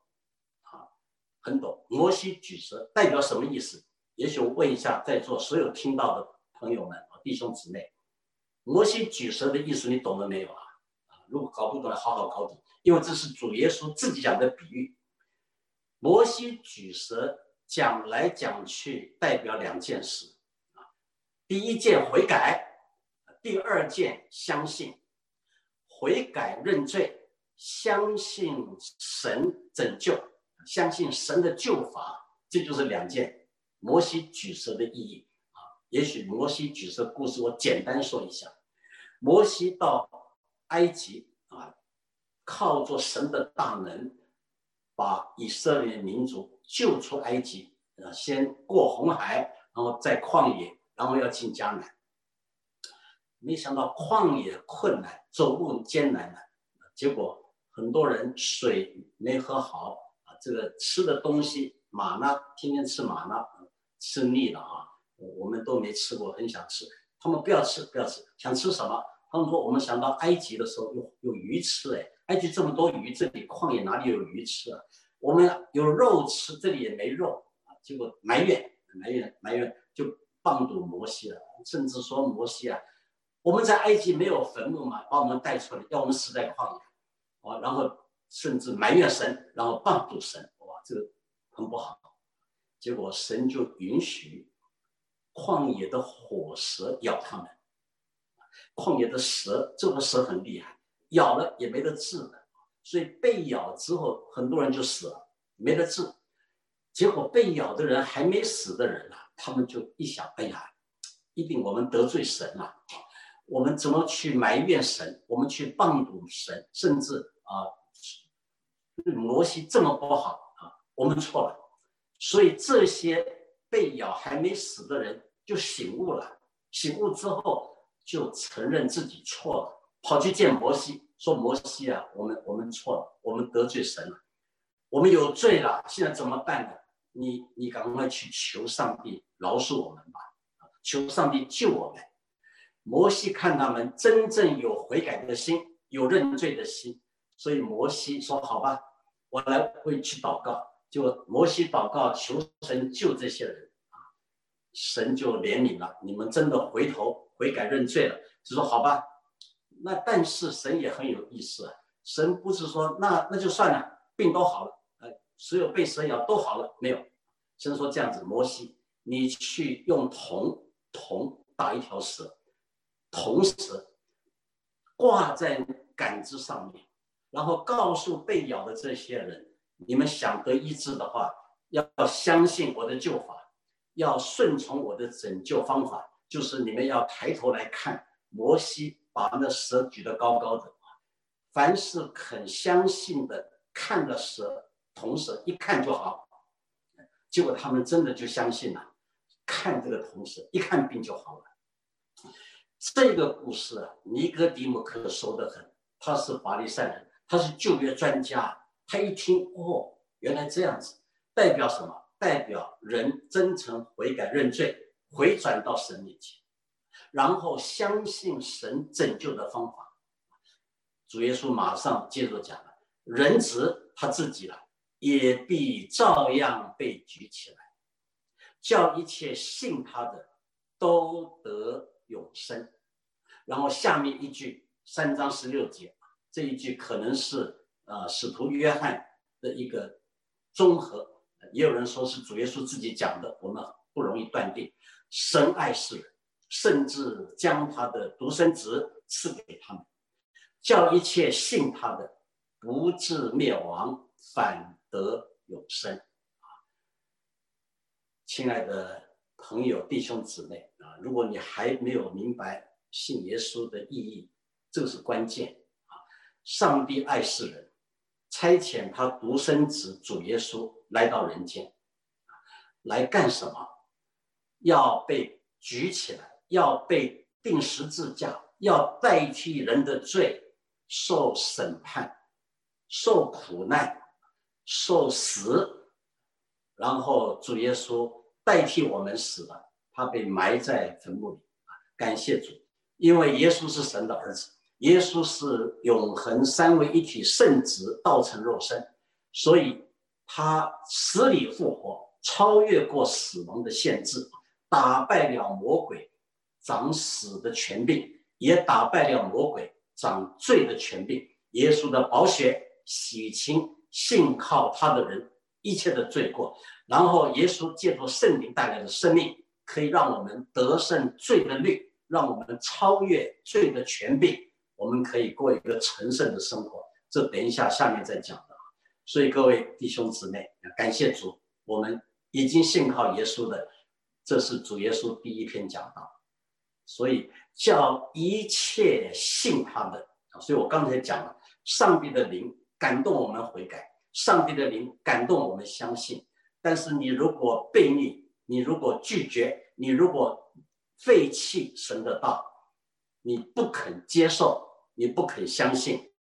啊，很懂。摩西举蛇代表什么意思？也许我问一下在座所有听到的朋友们啊，弟兄姊妹，摩西举蛇的意思你懂了没有啊？啊，如果搞不懂，好好搞懂，因为这是主耶稣自己讲的比喻。摩西举蛇讲来讲去，代表两件事啊。第一件悔改，第二件相信，悔改认罪，相信神拯救，相信神的救法，这就是两件摩西举蛇的意义啊。也许摩西举蛇故事我简单说一下：摩西到埃及啊，靠着神的大能，把以色列民族救出埃及啊，先过红海，然后在旷野。然后要进迦南，没想到旷野困难，走路艰难的，结果很多人水没喝好啊，这个吃的东西马纳天天吃马纳，吃腻了啊，我们都没吃过，很想吃。他们不要吃，不要吃，想吃什么？他们说我们想到埃及的时候有有鱼吃，哎，埃及这么多鱼，这里旷野哪里有鱼吃啊？我们有肉吃，这里也没肉啊，结果埋怨埋怨埋怨就。放堵摩西了，甚至说摩西啊，我们在埃及没有坟墓嘛，把我们带出来，要我们死在旷野，啊，然后甚至埋怨神，然后放堵神，哇，这个很不好。结果神就允许旷野的火蛇咬他们，旷野的蛇，这个蛇很厉害，咬了也没得治的，所以被咬之后，很多人就死了，没得治。结果被咬的人还没死的人呢。他们就一想，哎呀，一定我们得罪神了，我们怎么去埋怨神？我们去谤赌神，甚至啊，摩西这么不好啊，我们错了。所以这些被咬还没死的人就醒悟了，醒悟之后就承认自己错了，跑去见摩西，说：“摩西啊，我们我们错了，我们得罪神了，我们有罪了，现在怎么办呢？”你你赶快去求上帝饶恕我们吧，求上帝救我们。摩西看他们真正有悔改的心，有认罪的心，所以摩西说：“好吧，我来会去祷告。”就摩西祷告求神救这些人啊，神就怜悯了，你们真的回头悔改认罪了，就说：“好吧。”那但是神也很有意思啊，神不是说那那就算了，病都好了。呃所有被蛇咬都好了没有？神说这样子，摩西，你去用铜铜打一条蛇，铜蛇挂在杆子上面，然后告诉被咬的这些人：你们想得医治的话，要相信我的救法，要顺从我的拯救方法，就是你们要抬头来看。摩西把那蛇举得高高的，凡是肯相信的，看了蛇。同时一看就好，结果他们真的就相信了，看这个同时一看病就好了。这个故事啊，尼哥底母可熟得很，他是法利赛人，他是旧约专家，他一听哦，原来这样子，代表什么？代表人真诚悔改认罪，回转到神面前，然后相信神拯救的方法。主耶稣马上接着讲了，人子他自己了。也必照样被举起来，叫一切信他的都得永生。然后下面一句三章十六节，这一句可能是呃使徒约翰的一个综合，也有人说是主耶稣自己讲的，我们不容易断定。深爱世人，甚至将他的独生子赐给他们，叫一切信他的不至灭亡，反。得永生啊！亲爱的朋友、弟兄姊妹啊，如果你还没有明白信耶稣的意义，这个是关键啊！上帝爱世人，差遣他独生子主耶稣来到人间，来干什么？要被举起来，要被钉十字架，要代替人的罪，受审判，受苦难，受死，然后主耶稣。代替我们死了，他被埋在坟墓里！感谢主，因为耶稣是神的儿子，耶稣是永恒三位一体圣子，道成肉身，所以他死里复活，超越过死亡的限制，打败了魔鬼掌死的权柄，也打败了魔鬼掌罪的权柄。耶稣的宝血洗清信靠他的人一切的罪过。然后，耶稣借助圣灵带来的生命，可以让我们得胜罪的律，让我们超越罪的权柄，我们可以过一个成圣的生活。这等一下下面再讲的。所以各位弟兄姊妹，感谢主，我们已经信靠耶稣的，这是主耶稣第一篇讲道。所以叫一切信他的。所以我刚才讲了，上帝的灵感动我们悔改，上帝的灵感动我们相信。但是你如果背逆，你如果拒绝，你如果废弃神的道，你不肯接受，你不肯相信，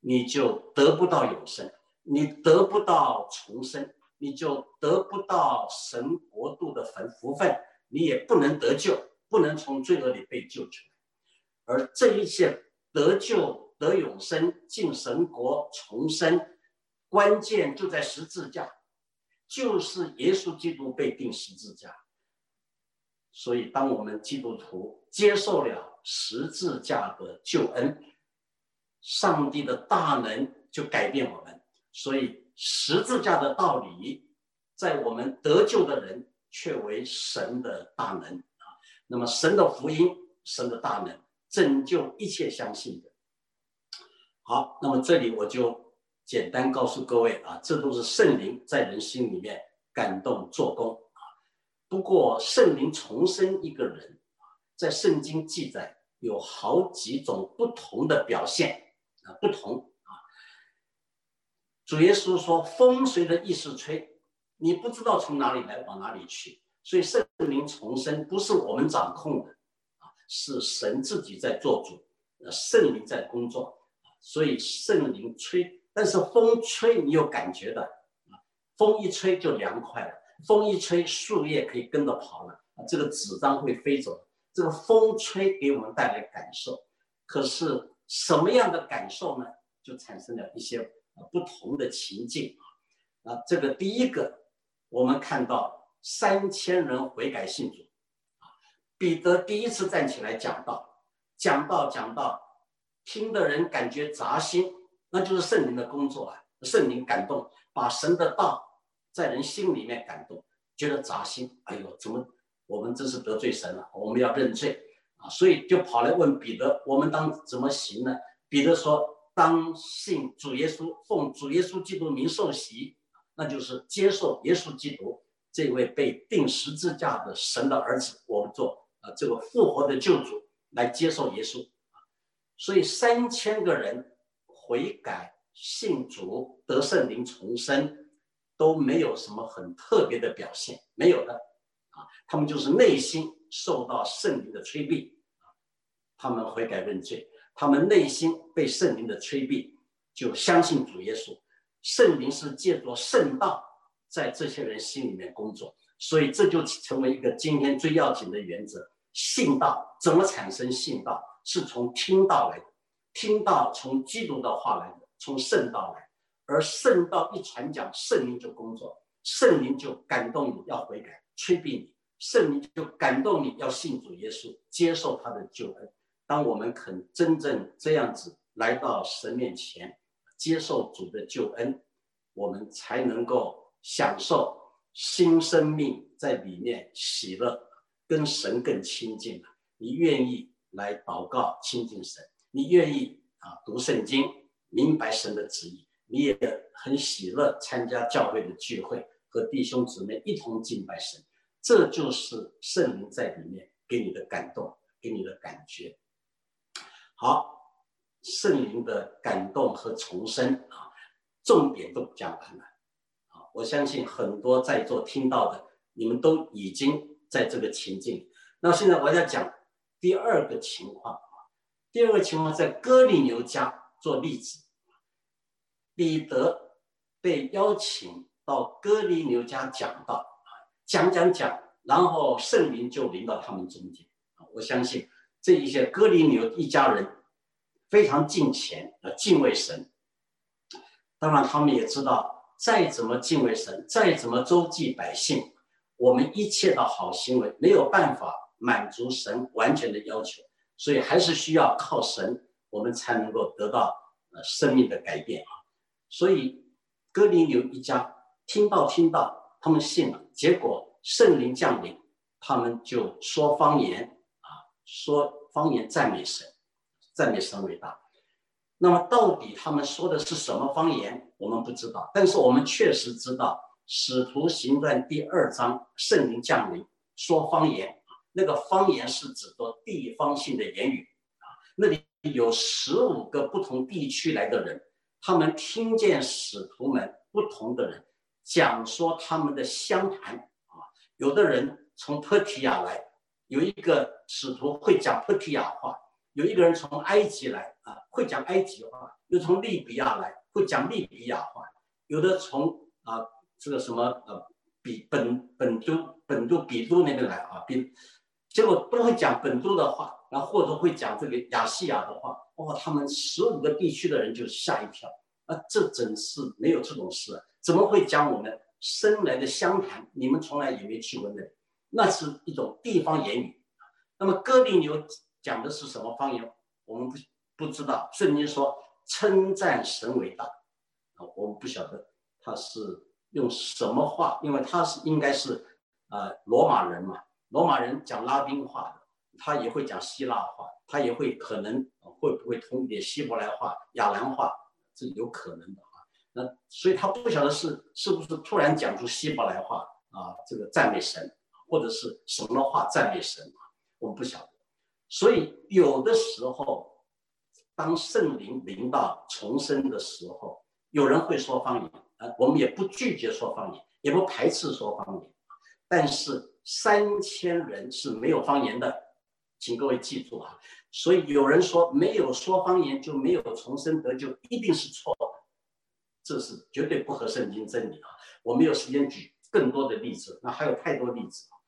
你就得不到永生，你得不到重生，你就得不到神国度的福分，你也不能得救，不能从罪恶里被救出来。而这一切得救、得永生、进神国、重生，关键就在十字架。就是耶稣基督被钉十字架，所以当我们基督徒接受了十字架的救恩，上帝的大能就改变我们。所以十字架的道理，在我们得救的人却为神的大能。那么神的福音，神的大能拯救一切相信的。好，那么这里我就。简单告诉各位啊，这都是圣灵在人心里面感动做工啊。不过圣灵重生一个人，在圣经记载有好几种不同的表现啊，不同啊。主耶稣说：“风随着意识吹，你不知道从哪里来，往哪里去。”所以圣灵重生不是我们掌控的啊，是神自己在做主，呃，圣灵在工作所以圣灵吹。但是风吹，你有感觉的啊，风一吹就凉快了，风一吹，树叶可以跟着跑了，这个纸张会飞走。这个风吹给我们带来感受，可是什么样的感受呢？就产生了一些不同的情境啊。啊，这个第一个，我们看到三千人悔改信主啊，彼得第一次站起来讲道，讲道讲道，听的人感觉扎心。那就是圣灵的工作啊！圣灵感动，把神的道在人心里面感动，觉得扎心。哎呦，怎么我们真是得罪神了？我们要认罪啊！所以就跑来问彼得：我们当怎么行呢？彼得说：当信主耶稣，奉主耶稣基督名受洗，那就是接受耶稣基督这位被钉十字架的神的儿子，我们做啊这个复活的救主来接受耶稣！所以三千个人。悔改、信主、得圣灵、重生，都没有什么很特别的表现，没有的啊。他们就是内心受到圣灵的催逼，他们悔改认罪，他们内心被圣灵的催逼，就相信主耶稣。圣灵是借着圣道在这些人心里面工作，所以这就成为一个今天最要紧的原则：信道怎么产生？信道是从听道来的。听到从基督的话来的，从圣道来，而圣道一传讲，圣灵就工作，圣灵就感动你要悔改，催逼你，圣灵就感动你要信主耶稣，接受他的救恩。当我们肯真正这样子来到神面前，接受主的救恩，我们才能够享受新生命在里面喜乐，跟神更亲近了。你愿意来祷告亲近神？你愿意啊读圣经，明白神的旨意，你也很喜乐参加教会的聚会，和弟兄姊妹一同敬拜神。这就是圣灵在里面给你的感动，给你的感觉。好，圣灵的感动和重生啊，重点都讲完了。我相信很多在座听到的，你们都已经在这个情境。那现在我要讲第二个情况，第二个情况在哥里牛家做例子，彼得被邀请到哥里牛家讲道，讲讲讲，然后圣灵就临到他们中间啊，我相信。这一些哥林流一家人非常敬虔啊，敬畏神。当然，他们也知道，再怎么敬畏神，再怎么周济百姓，我们一切的好行为没有办法满足神完全的要求，所以还是需要靠神，我们才能够得到呃生命的改变啊。所以，哥林流一家听到听到，他们信了，结果圣灵降临，他们就说方言啊。说方言赞美神，赞美神伟大。那么到底他们说的是什么方言？我们不知道。但是我们确实知道，《使徒行传》第二章圣灵降临，说方言。那个方言是指的地方性的言语啊。那里有十五个不同地区来的人，他们听见使徒们不同的人讲说他们的乡谈啊。有的人从特提亚来。有一个使徒会讲特提亚话，有一个人从埃及来啊，会讲埃及话；又从利比亚来，会讲利比亚话；有的从啊这个什么呃比本本都本都比都那边来啊，比结果都会讲本都的话，然后或者会讲这个亚细亚的话。哇，他们十五个地区的人就吓一跳啊！这真是没有这种事，怎么会讲我们生来的湘潭？你们从来也没去过那里。那是一种地方言语，那么哥林流讲的是什么方言？我们不不知道。圣经说称赞神伟大，啊，我们不晓得他是用什么话，因为他是应该是呃罗马人嘛，罗马人讲拉丁话的，他也会讲希腊话，他也会可能会不会通一点希伯来话、亚兰话，这有可能的啊。那所以他不晓得是是不是突然讲出希伯来话啊，这个赞美神。或者是什么话赞美神啊？我们不晓得。所以有的时候，当圣灵临到重生的时候，有人会说方言啊，我们也不拒绝说方言，也不排斥说方言。但是三千人是没有方言的，请各位记住啊。所以有人说没有说方言就没有重生得救，一定是错的，这是绝对不合圣经真理啊。我没有时间举更多的例子，那还有太多例子啊。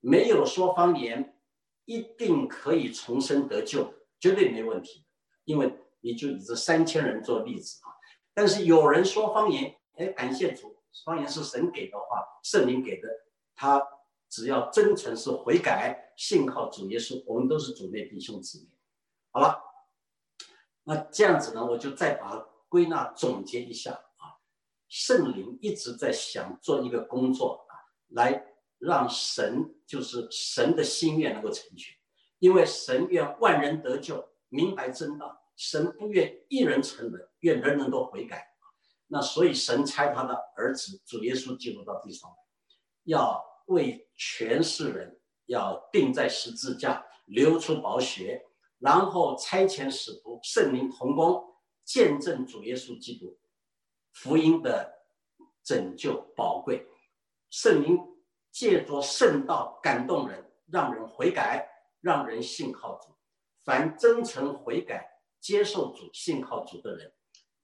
没有说方言，一定可以重生得救，绝对没问题。因为你就以这三千人做例子啊。但是有人说方言，哎，感谢主，方言是神给的话，圣灵给的，他只要真诚是悔改，信靠主耶稣，我们都是主内弟兄姊妹。好了，那这样子呢，我就再把它归纳总结一下啊。圣灵一直在想做一个工作啊，来。让神就是神的心愿能够成全，因为神愿万人得救，明白真道。神不愿一人成人，愿人人都悔改。那所以神差他的儿子主耶稣基督到地上来，要为全世人要钉在十字架，流出宝血，然后差遣使徒圣灵同工，见证主耶稣基督福音的拯救宝贵，圣灵。借着圣道感动人，让人悔改，让人信靠主。凡真诚悔改、接受主、信靠主的人，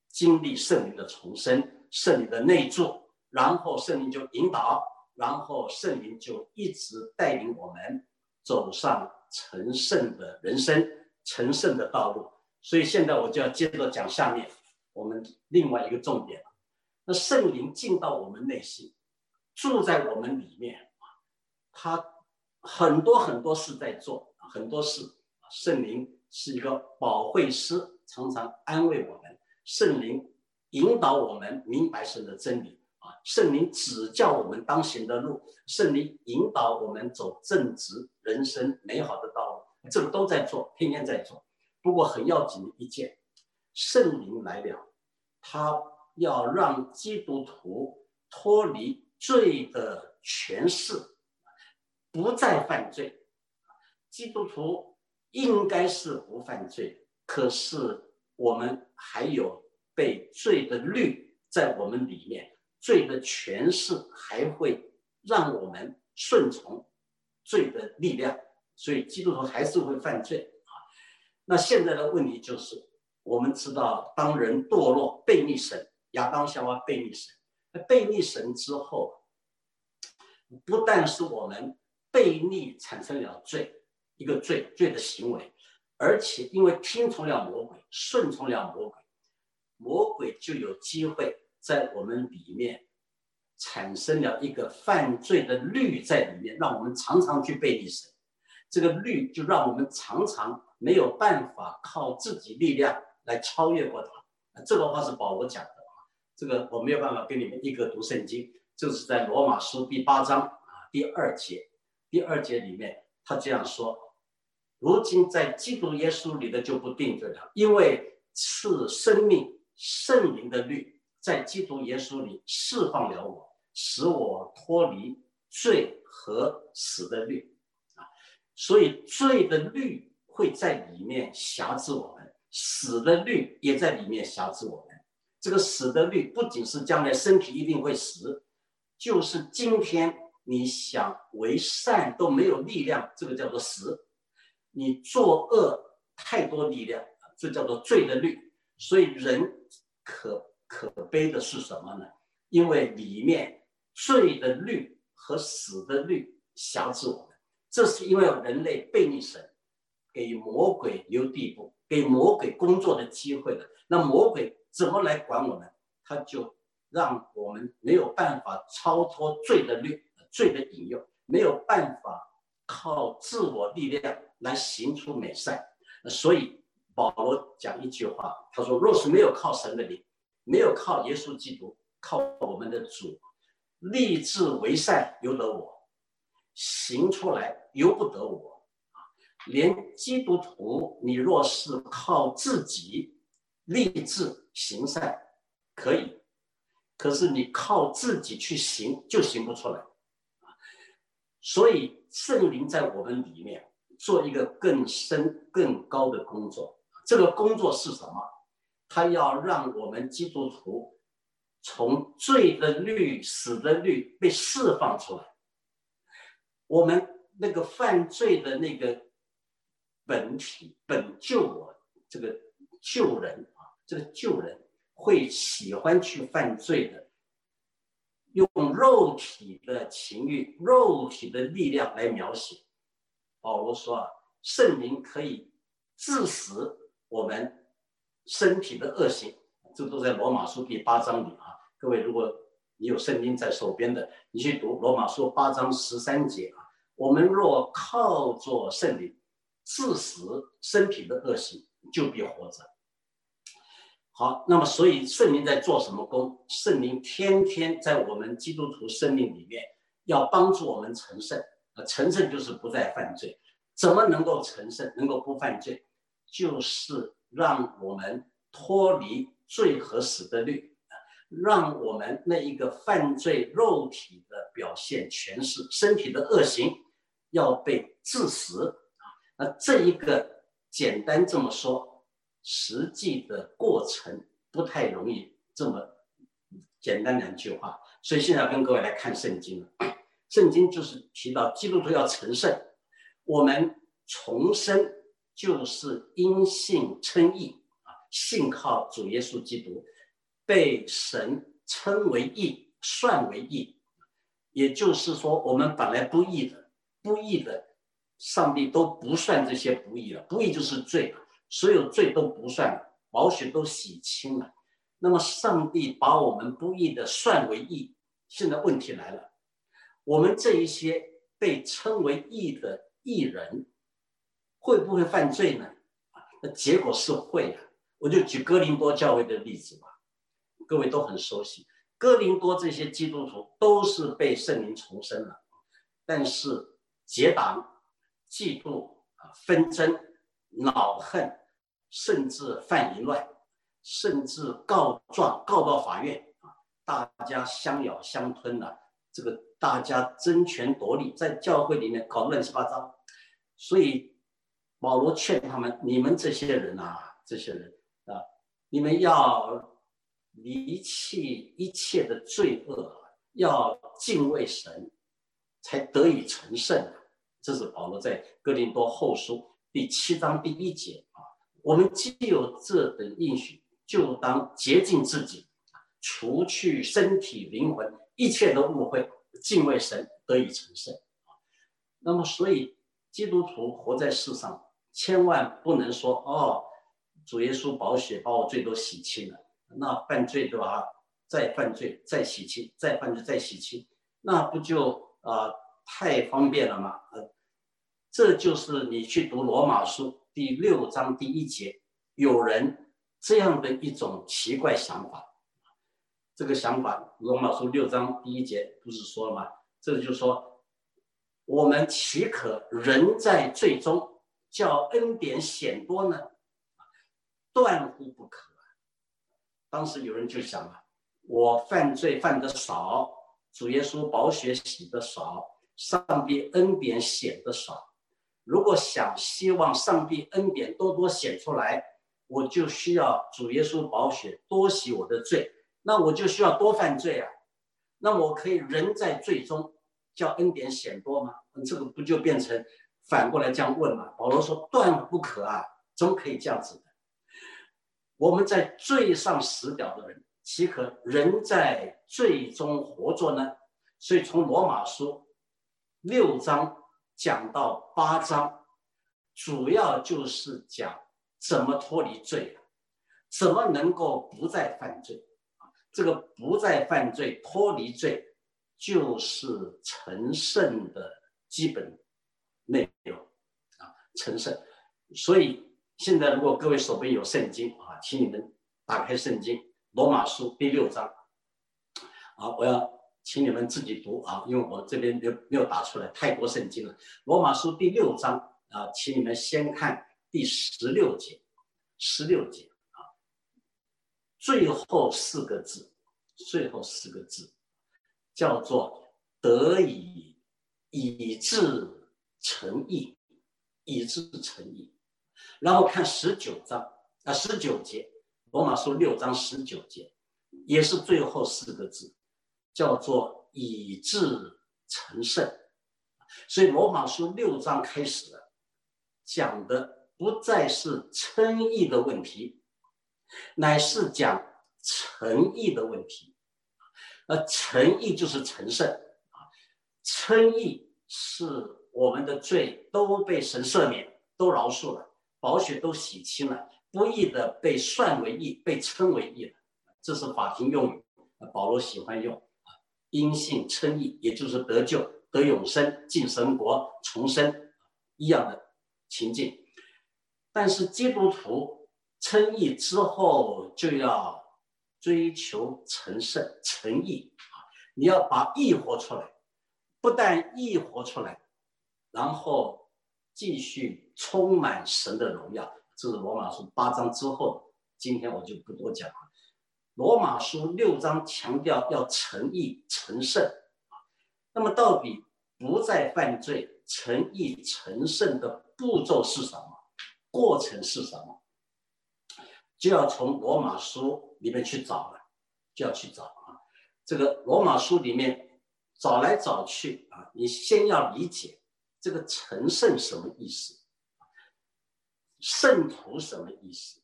经历圣灵的重生、圣灵的内住，然后圣灵就引导，然后圣灵就一直带领我们走上成圣的人生、成圣的道路。所以现在我就要接着讲下面我们另外一个重点了。那圣灵进到我们内心。住在我们里面，他很多很多事在做，很多事圣灵是一个保惠师，常常安慰我们。圣灵引导我们明白神的真理啊，圣灵指教我们当行的路，圣灵引导我们走正直人生美好的道路，这个都在做，天天在做。不过很要紧的一件，圣灵来了，他要让基督徒脱离。罪的权势，不再犯罪。基督徒应该是不犯罪，可是我们还有被罪的律在我们里面，罪的权势还会让我们顺从罪的力量，所以基督徒还是会犯罪啊。那现在的问题就是，我们知道，当人堕落背逆神，亚当夏娃背逆神，那背逆神之后，不但是我们背逆产生了罪。一个罪罪的行为，而且因为听从了魔鬼，顺从了魔鬼，魔鬼就有机会在我们里面产生了一个犯罪的律在里面，让我们常常去背逆神。这个律就让我们常常没有办法靠自己力量来超越过它。这个话是保罗讲的啊，这个我没有办法跟你们一个读圣经，就是在罗马书第八章啊第二节，第二节里面他这样说。如今在基督耶稣里的就不定罪了，因为是生命圣灵的律在基督耶稣里释放了我，使我脱离罪和死的律啊。所以罪的律会在里面辖制我们，死的律也在里面辖制我们。这个死的律不仅是将来身体一定会死，就是今天你想为善都没有力量，这个叫做死。你作恶太多力量，这叫做罪的律。所以人可可悲的是什么呢？因为里面罪的律和死的律辖制我们。这是因为人类背逆神，给魔鬼留地步，给魔鬼工作的机会了。那魔鬼怎么来管我们？他就让我们没有办法超脱罪的律、罪的引诱，没有办法靠自我力量。来行出美善，所以保罗讲一句话，他说：若是没有靠神的灵，没有靠耶稣基督，靠我们的主，立志为善由得我，行出来由不得我！连基督徒，你若是靠自己立志行善，可以，可是你靠自己去行就行不出来！所以圣灵在我们里面。做一个更深更高的工作，这个工作是什么？他要让我们基督徒从罪的律、死的律被释放出来。我们那个犯罪的那个本体、本救我这个救人啊，这个救人会喜欢去犯罪的，用肉体的情欲、肉体的力量来描写。保罗说啊，圣灵可以致死我们身体的恶行，这都在罗马书第八章里啊。各位，如果你有圣经在手边的，你去读罗马书八章十三节啊。我们若靠着圣灵致死身体的恶行，就必活着。好，那么所以圣灵在做什么工？圣灵天天在我们基督徒生命里面，要帮助我们成圣啊。成圣就是不再犯罪，怎么能够成圣，能够不犯罪？就是让我们脱离罪和死的律啊，让我们那一个犯罪肉体的表现诠释身体的恶行要被致死啊！那这一个简单这么说，实际的过程不太容易这么简单两句话，所以现在要跟各位来看圣经了。圣经就是提到基督徒要成圣，我们重生就是因信称义啊，信靠主耶稣基督，被神称为义，算为义。也就是说，我们本来不义的，不义的，上帝都不算这些不义了，不义就是罪，所有罪都不算，毛血都洗清了。那么，上帝把我们不义的算为义，现在问题来了。我们这一些被称为义的义人，会不会犯罪呢？啊，那结果是会啊。我就举哥林多教会的例子吧，各位都很熟悉。哥林多这些基督徒都是被圣灵重生了，但是结党、嫉妒啊、纷争、恼恨，甚至犯淫乱，甚至告状告到法院啊，大家相咬相吞了。这个大家争权夺利，在教会里面搞乱七八糟，所以保罗劝他们：你们这些人啊，这些人啊，你们要离弃一切的罪恶，要敬畏神，才得以成圣。这是保罗在哥林多后书第七章第一节。我们既有这等应许，就当洁净自己，除去身体灵魂一切的误会，敬畏神，得以成圣。那么，所以基督徒活在世上，千万不能说哦，主耶稣宝血把我罪都洗清了，那犯罪对吧？再犯罪，再洗清，再犯罪，再洗清，那不就啊？太方便了嘛？呃，这就是你去读罗马书第六章第一节，有人这样的一种奇怪想法。这个想法，罗马书六章第一节不是说了吗？这就说，我们岂可人在罪中，叫恩典显多呢？断乎不可。当时有人就想了，我犯罪犯的少，主耶稣宝血洗的少。上帝恩典显得少，如果想希望上帝恩典多多显出来，我就需要主耶稣宝血多洗我的罪，那我就需要多犯罪啊，那我可以人在罪中叫恩典显多吗？这个不就变成反过来这样问吗？保罗说断不可啊，怎么可以这样子的？我们在罪上死掉的人，岂可人在罪中活着呢？所以从罗马书。六章讲到八章，主要就是讲怎么脱离罪，怎么能够不再犯罪啊？这个不再犯罪、脱离罪，就是成圣的基本内容啊，成圣。所以现在如果各位手边有圣经啊，请你们打开圣经《罗马书》第六章好，我要。请你们自己读啊，因为我这边没有没有打出来太多圣经了。罗马书第六章啊，请你们先看第十六节，十六节啊，最后四个字，最后四个字叫做得以以致诚意，以致诚意。然后看十九章啊，十九节，罗马书六章十九节，也是最后四个字。叫做以至成圣，所以罗马书六章开始，讲的不再是称义的问题，乃是讲诚意的问题。而诚意就是成圣啊，称义是我们的罪都被神赦免，都饶恕了，宝血都洗清了，不义的被算为义，被称为义了。这是法庭用语，保罗喜欢用。因信称义，也就是得救、得永生、进神国、重生一样的情境。但是基督徒称义之后，就要追求成圣、成义啊！你要把义活出来，不但义活出来，然后继续充满神的荣耀。这是罗马书八章之后，今天我就不多讲了。罗马书六章强调要诚意成圣啊，那么到底不再犯罪、诚意成圣的步骤是什么？过程是什么？就要从罗马书里面去找了，就要去找啊。这个罗马书里面找来找去啊，你先要理解这个成圣什么意思，圣徒什么意思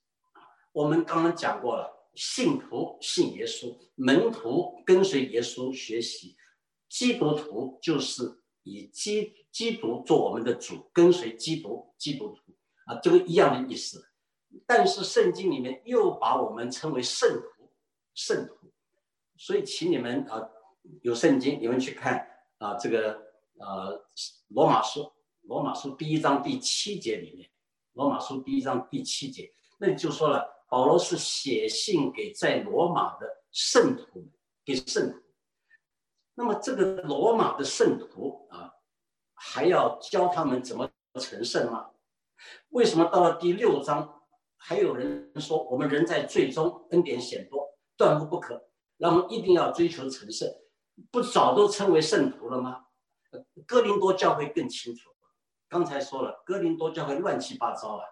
我们刚刚讲过了。信徒信耶稣，门徒跟随耶稣学习，基督徒就是以基基督做我们的主，跟随基督基督徒啊，这个一样的意思。但是圣经里面又把我们称为圣徒，圣徒。所以请你们啊，有圣经你们去看啊，这个呃罗马书，罗马书第一章第七节里面，罗马书第一章第七节，那就说了。保罗是写信给在罗马的圣徒们，给圣徒。那么这个罗马的圣徒啊，还要教他们怎么成圣吗？为什么到了第六章，还有人说我们人在最终恩典显多，断无不可，那么一定要追求成圣？不早都称为圣徒了吗？哥林多教会更清楚。刚才说了，哥林多教会乱七八糟啊。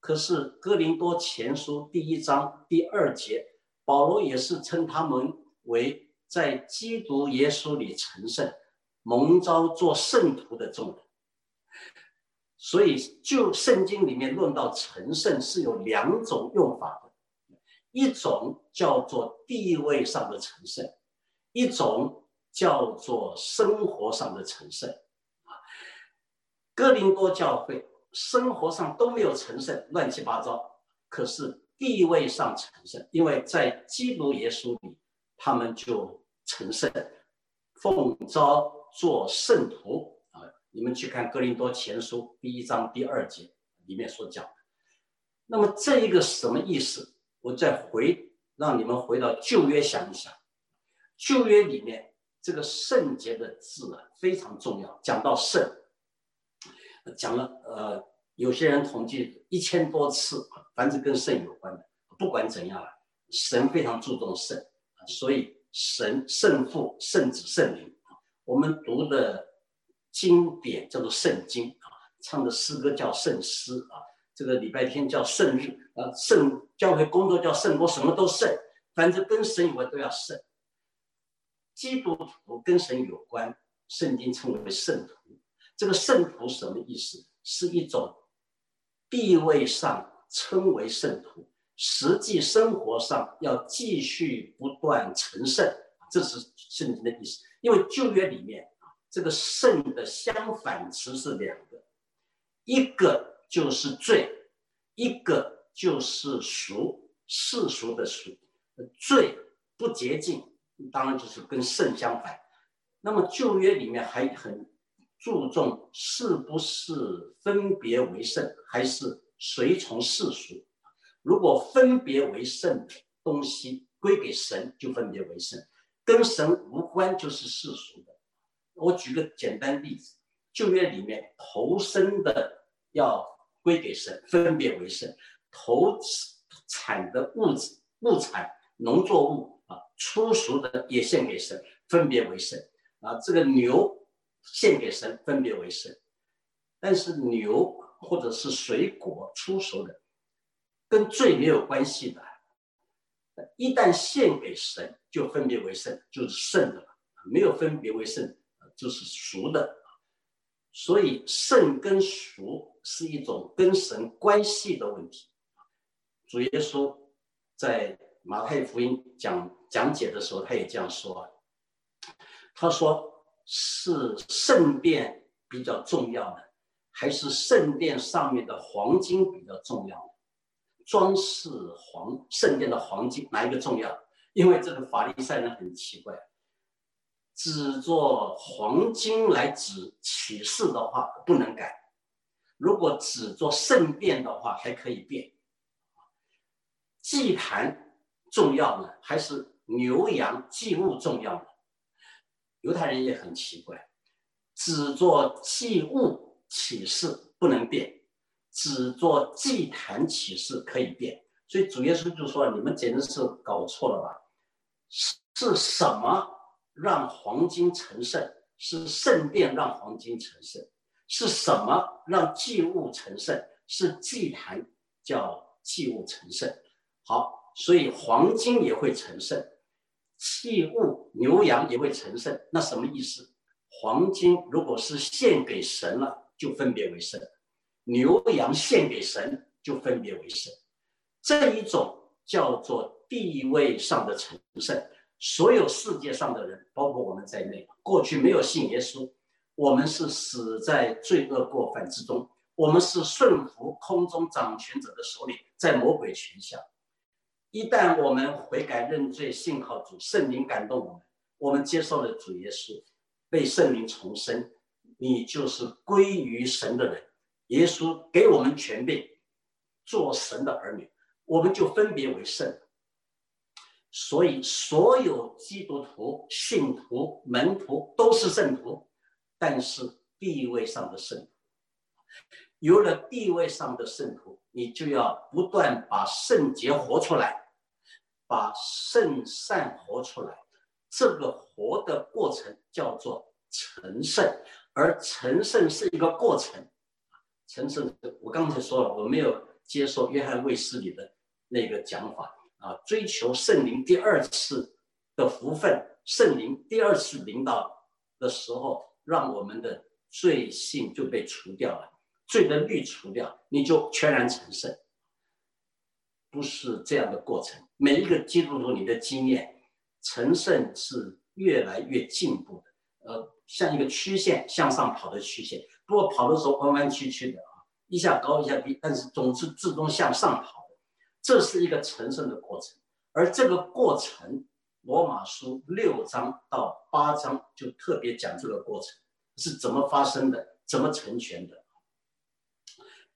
可是哥林多前书第一章第二节，保罗也是称他们为在基督耶稣里成圣、蒙召做圣徒的众人。所以，就圣经里面论到成圣是有两种用法的，一种叫做地位上的成圣，一种叫做生活上的成圣。哥林多教会生活上都没有成圣，乱七八糟。可是地位上成圣，因为在基督耶稣里，他们就成圣，奉召做圣徒啊！你们去看哥林多前书第一章第二节里面所讲的。那么这一个什么意思？我再回让你们回到旧约想一想，旧约里面这个圣洁的字啊非常重要，讲到圣。讲了，呃，有些人统计一千多次，凡是跟肾有关的，不管怎样了，神非常注重肾，所以神圣父、圣子、圣灵我们读的经典叫做圣经啊，唱的诗歌叫圣诗啊，这个礼拜天叫圣日啊，圣教会工作叫圣歌，什么都圣，凡是跟神有关都要圣。基督徒跟神有关，圣经称为圣徒。这个圣徒什么意思？是一种地位上称为圣徒，实际生活上要继续不断成圣，这是圣经的意思。因为旧约里面，这个圣的相反词是两个，一个就是罪，一个就是俗，世俗的俗。罪不洁净，当然就是跟圣相反。那么旧约里面还很。注重是不是分别为圣，还是随从世俗？如果分别为圣的东西归给神，就分别为圣；跟神无关，就是世俗的。我举个简单例子：旧约里面投生的要归给神，分别为圣；投产的物质、物产、农作物啊，粗俗的也献给神，分别为圣啊。这个牛。献给神，分别为圣。但是牛或者是水果出熟的，跟罪没有关系的。一旦献给神，就分别为圣，就是圣的了。没有分别为圣，就是熟的。所以圣跟熟是一种跟神关系的问题。主耶稣在马太福音讲讲解的时候，他也这样说。他说。是圣殿比较重要的，还是圣殿上面的黄金比较重要？装饰黄圣殿的黄金哪一个重要？因为这个法利赛人很奇怪，只做黄金来指启示的话不能改，如果只做圣殿的话还可以变。祭坛重要呢，还是牛羊祭物重要呢？犹太人也很奇怪，只做祭物启示不能变，只做祭坛启示可以变。所以主耶稣就说：“你们简直是搞错了吧？是什么让黄金成圣？是圣殿让黄金成圣？是什么让祭物成圣？是祭坛叫祭物成圣？好，所以黄金也会成圣。”器物牛羊也会成圣，那什么意思？黄金如果是献给神了，就分别为圣；牛羊献给神就分别为圣。这一种叫做地位上的成圣。所有世界上的人，包括我们在内，过去没有信耶稣，我们是死在罪恶过犯之中，我们是顺服空中掌权者的手里，在魔鬼权下。一旦我们悔改认罪，信靠主，圣灵感动我们，我们接受了主耶稣，被圣灵重生，你就是归于神的人。耶稣给我们权柄，做神的儿女，我们就分别为圣。所以，所有基督徒、信徒、门徒都是圣徒，但是地位上的圣徒，有了地位上的圣徒，你就要不断把圣洁活出来。把圣善活出来，这个活的过程叫做成圣，而成圣是一个过程。成圣，我刚才说了，我没有接受约翰卫斯理的那个讲法啊，追求圣灵第二次的福分，圣灵第二次领导的时候，让我们的罪性就被除掉了，罪的律除掉，你就全然成圣。不是这样的过程。每一个基督徒，你的经验成圣是越来越进步的，呃，像一个曲线向上跑的曲线。不过跑的时候弯弯曲曲的啊，一下高一下低，但是总是自动向上跑的。这是一个成圣的过程。而这个过程，罗马书六章到八章就特别讲这个过程是怎么发生的，怎么成全的。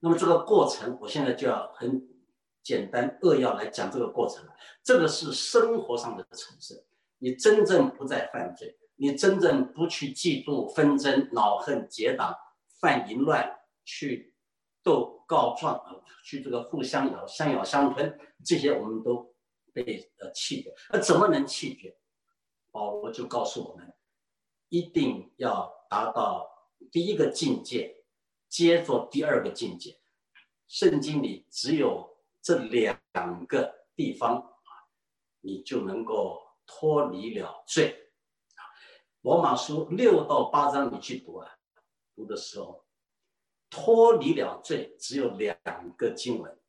那么这个过程，我现在就要很。简单扼要来讲这个过程，这个是生活上的成圣。你真正不再犯罪，你真正不去嫉妒纷争、恼恨结党、犯淫乱、去斗告状，去这个互相咬、相咬相吞，这些我们都被呃弃绝。那怎么能弃绝？保罗就告诉我们，一定要达到第一个境界，接着第二个境界。圣经里只有。这两个地方啊，你就能够脱离了罪啊。罗马书六到八章你去读啊，读的时候脱离了罪只有两个经文，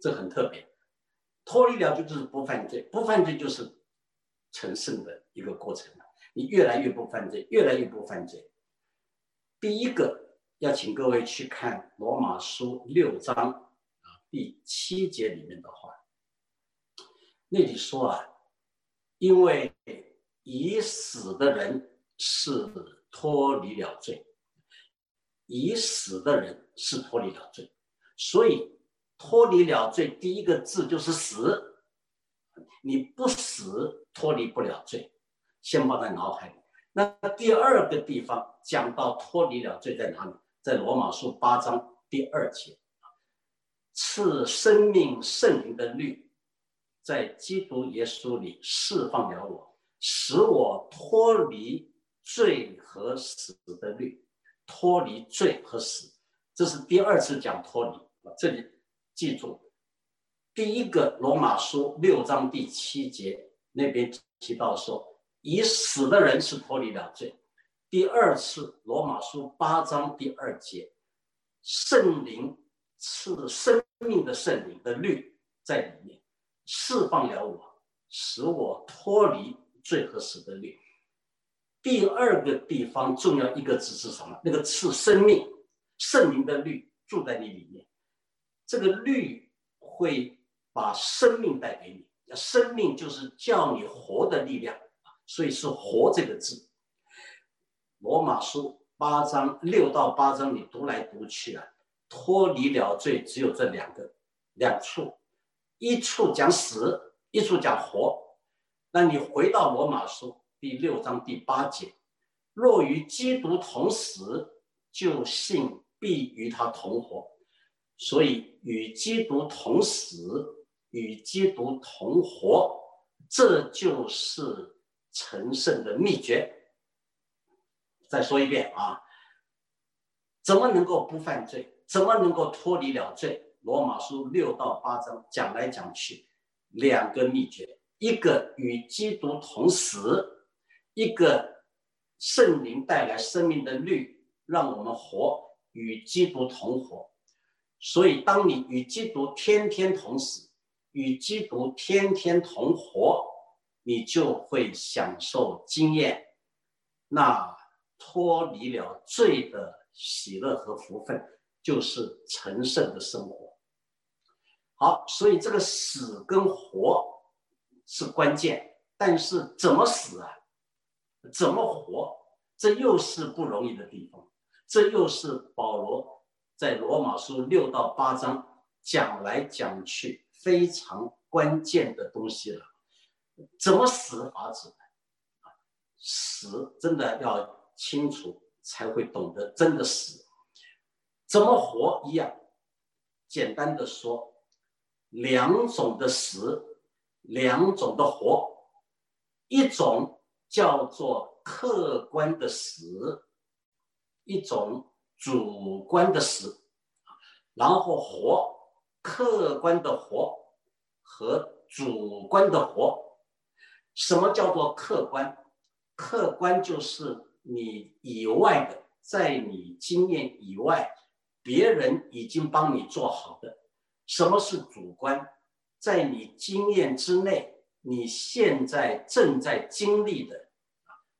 这很特别。脱离了就就是不犯罪，不犯罪就是成圣的一个过程了。你越来越不犯罪，越来越不犯罪。第一个要请各位去看罗马书六章。第七节里面的话，那里说啊，因为已死的人是脱离了罪，已死的人是脱离了罪，所以脱离了罪，第一个字就是死。你不死，脱离不了罪，先放在脑海里。那第二个地方讲到脱离了罪在哪里？在罗马书八章第二节。赐生命圣灵的律，在基督耶稣里释放了我，使我脱离罪和死的律，脱离罪和死。这是第二次讲脱离啊！这里记住，第一个罗马书六章第七节那边提到说，已死的人是脱离了罪。第二次罗马书八章第二节，圣灵。赐生生命的圣灵的律在里面，释放了我，使我脱离罪和死的律。第二个地方重要一个字是什么？那个是生命圣灵的律住在你里面，这个律会把生命带给你。生命就是叫你活的力量所以是活这个字。罗马书八章六到八章你读来读去啊。脱离了罪，只有这两个两处，一处讲死，一处讲活。那你回到罗马书第六章第八节，若与基督同死，就信必与他同活。所以与基督同死，与基督同活，这就是成圣的秘诀。再说一遍啊，怎么能够不犯罪？怎么能够脱离了罪？罗马书六到八章讲来讲去，两个秘诀：一个与基督同死，一个圣灵带来生命的律，让我们活与基督同活。所以，当你与基督天天同死，与基督天天同活，你就会享受经验，那脱离了罪的喜乐和福分。就是成圣的生活。好，所以这个死跟活是关键，但是怎么死啊？怎么活？这又是不容易的地方。这又是保罗在罗马书六到八章讲来讲去非常关键的东西了。怎么死法子？死真的要清楚才会懂得，真的死。怎么活一样？简单的说，两种的死，两种的活。一种叫做客观的死，一种主观的死，然后活，客观的活和主观的活。什么叫做客观？客观就是你以外的，在你经验以外，别人已经帮你做好的。什么是主观？在你经验之内，你现在正在经历的。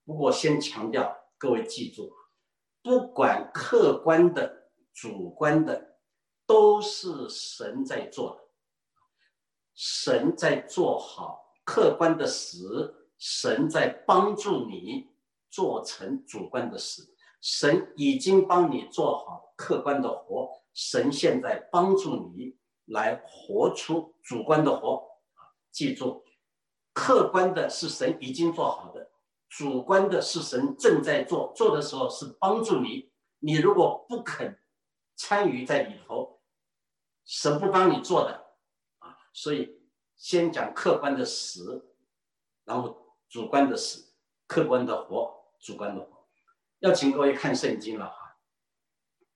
不过先强调，各位记住，不管客观的、主观的，都是神在做的。神在做好客观的事，神在帮助你做成主观的事。神已经帮你做好客观的活，神现在帮助你。来活出主观的活啊！记住，客观的是神已经做好的，主观的是神正在做。做的时候是帮助你，你如果不肯参与在里头，神不帮你做的啊！所以先讲客观的死，然后主观的死，客观的活，主观的活。要请各位看圣经了啊！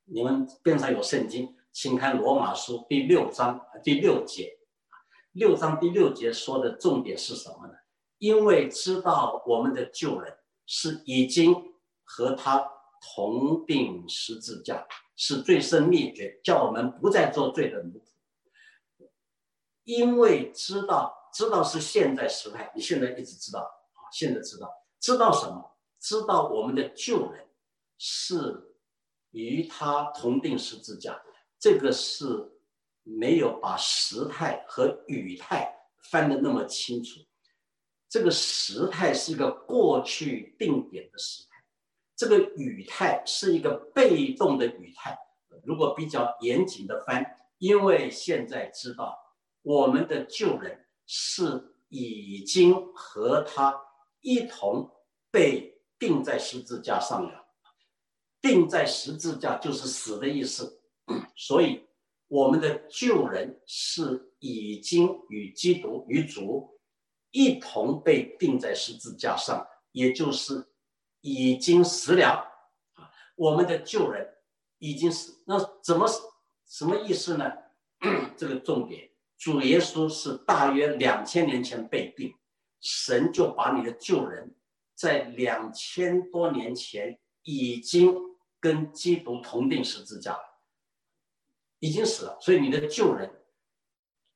你们边上有圣经。请看罗马书第六章第六节，六章第六节说的重点是什么呢？因为知道我们的救人是已经和他同定十字架，是最深秘诀，叫我们不再做罪的奴仆。因为知道，知道是现在时态，你现在一直知道啊，现在知道，知道什么？知道我们的救人是与他同定十字架。这个是没有把时态和语态翻得那么清楚。这个时态是一个过去定点的时态，这个语态是一个被动的语态。如果比较严谨的翻，因为现在知道我们的旧人是已经和他一同被钉在十字架上了，钉在十字架就是死的意思。所以，我们的旧人是已经与基督与主一同被钉在十字架上，也就是已经死了。我们的旧人已经死，那怎么什么意思呢？这个重点，主耶稣是大约两千年前被钉，神就把你的旧人，在两千多年前已经跟基督同定十字架了。已经死了，所以你的旧人，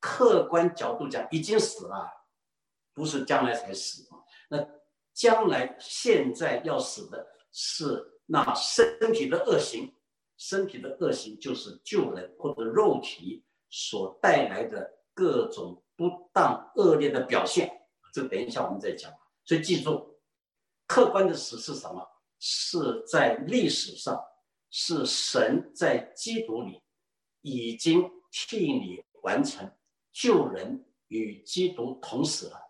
客观角度讲已经死了，不是将来才死那将来现在要死的是那身体的恶行，身体的恶行就是旧人或者肉体所带来的各种不当恶劣的表现。这等一下我们再讲。所以记住，客观的死是什么？是在历史上，是神在基督里。已经替你完成救人与基督同死了，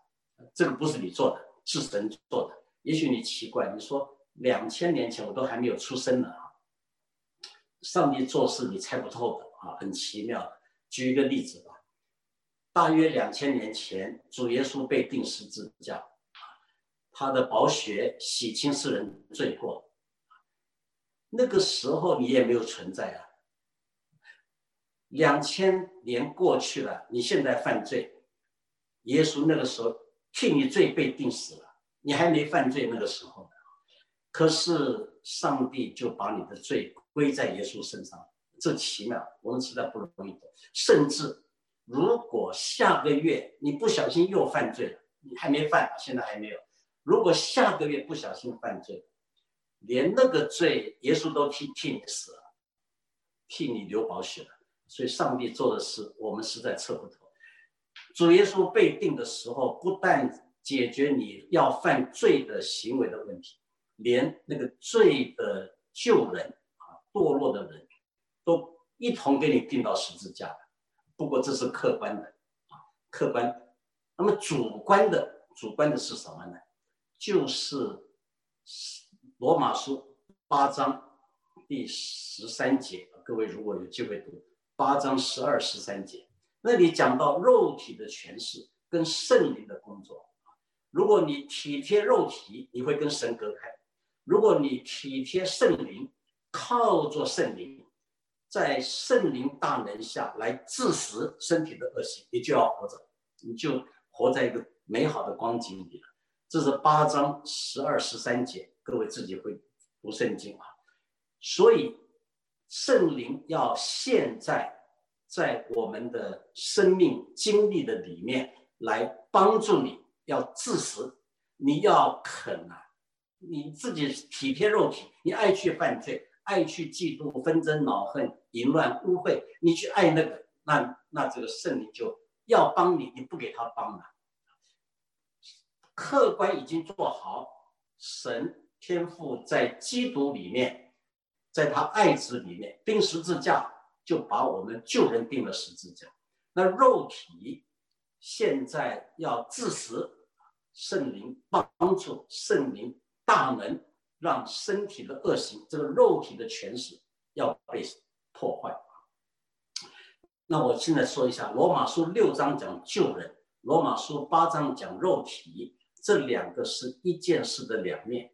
这个不是你做的，是神做的。也许你奇怪，你说两千年前我都还没有出生呢啊！上帝做事你猜不透的啊，很奇妙。举一个例子吧，大约两千年前，主耶稣被钉十字架，他的宝血洗清世人罪过，那个时候你也没有存在啊。两千年过去了，你现在犯罪，耶稣那个时候替你罪被定死了，你还没犯罪那个时候，可是上帝就把你的罪归在耶稣身上，这奇妙，我们实在不容易懂。甚至如果下个月你不小心又犯罪了，你还没犯，现在还没有。如果下个月不小心犯罪，连那个罪耶稣都替替你死了，替你流宝血了。所以，上帝做的事，我们实在测不透。主耶稣被定的时候，不但解决你要犯罪的行为的问题，连那个罪的救人啊，堕落的人都一同给你定到十字架不过这是客观的啊，客观。那么主观的，主观的是什么呢？就是罗马书八章第十三节。各位如果有机会读。八章十二十三节，那里讲到肉体的诠释跟圣灵的工作如果你体贴肉体，你会跟神隔开；如果你体贴圣灵，靠着圣灵，在圣灵大能下来致死身体的恶行，你就要活着，你就活在一个美好的光景里了。这是八章十二十三节，各位自己会读圣经啊。所以圣灵要现在在我们的生命经历的里面来帮助你，要致死，你要肯啊，你自己体贴肉体，你爱去犯罪。爱去嫉妒、纷争、恼恨、淫乱、污秽，你去爱那个，那那这个圣灵就要帮你，你不给他帮了。客观已经做好，神天赋在基督里面，在他爱子里面钉十字架，就把我们救人钉了十字架。那肉体现在要致死，圣灵帮助，圣灵大能。让身体的恶行，这个肉体的权势要被破坏。那我现在说一下，《罗马书》六章讲救人，《罗马书》八章讲肉体，这两个是一件事的两面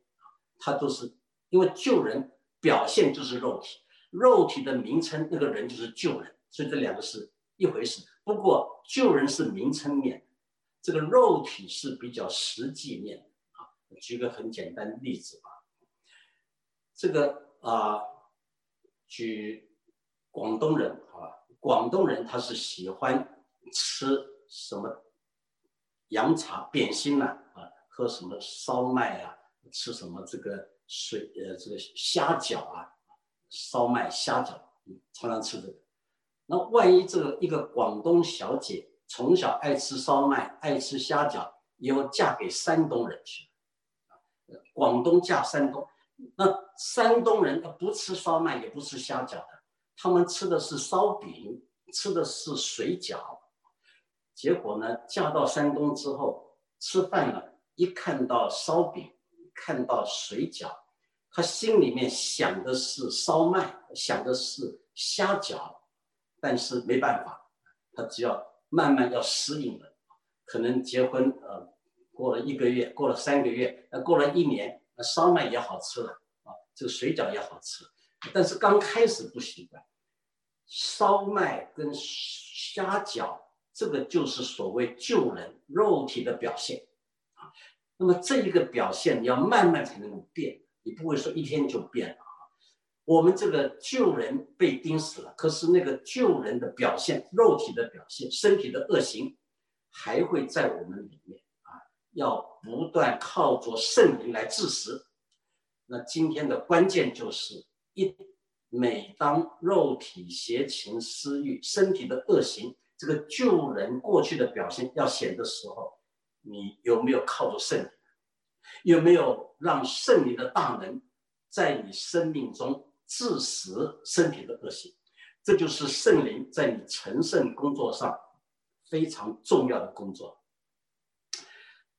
它都是因为救人表现就是肉体，肉体的名称那个人就是救人，所以这两个是一回事。不过救人是名称面，这个肉体是比较实际面啊。举个很简单的例子吧。这个啊，举广东人啊，广东人他是喜欢吃什么洋茶、点心呐啊，喝什么烧麦啊，吃什么这个水呃这个虾饺啊，烧麦虾饺，常常吃这个。那万一这个一个广东小姐从小爱吃烧麦、爱吃虾饺，以后嫁给山东人去了，广东嫁山东。那山东人他不吃烧麦，也不吃虾饺的，他们吃的是烧饼，吃的是水饺。结果呢，嫁到山东之后，吃饭了，一看到烧饼，看到水饺，他心里面想的是烧麦，想的是虾饺，但是没办法，他只要慢慢要适应了。可能结婚呃，过了一个月，过了三个月，呃，过了一年。那烧麦也好吃了啊，这个水饺也好吃，但是刚开始不习惯。烧麦跟虾饺，这个就是所谓救人肉体的表现啊。那么这一个表现，你要慢慢才能够变，你不会说一天就变了啊。我们这个救人被钉死了，可是那个救人的表现，肉体的表现，身体的恶行，还会在我们里面啊。要不断靠着圣灵来致死。那今天的关键就是一，每当肉体邪情私欲、身体的恶行，这个救人过去的表现要显的时候，你有没有靠着圣灵？有没有让圣灵的大能在你生命中致死身体的恶行？这就是圣灵在你成圣工作上非常重要的工作。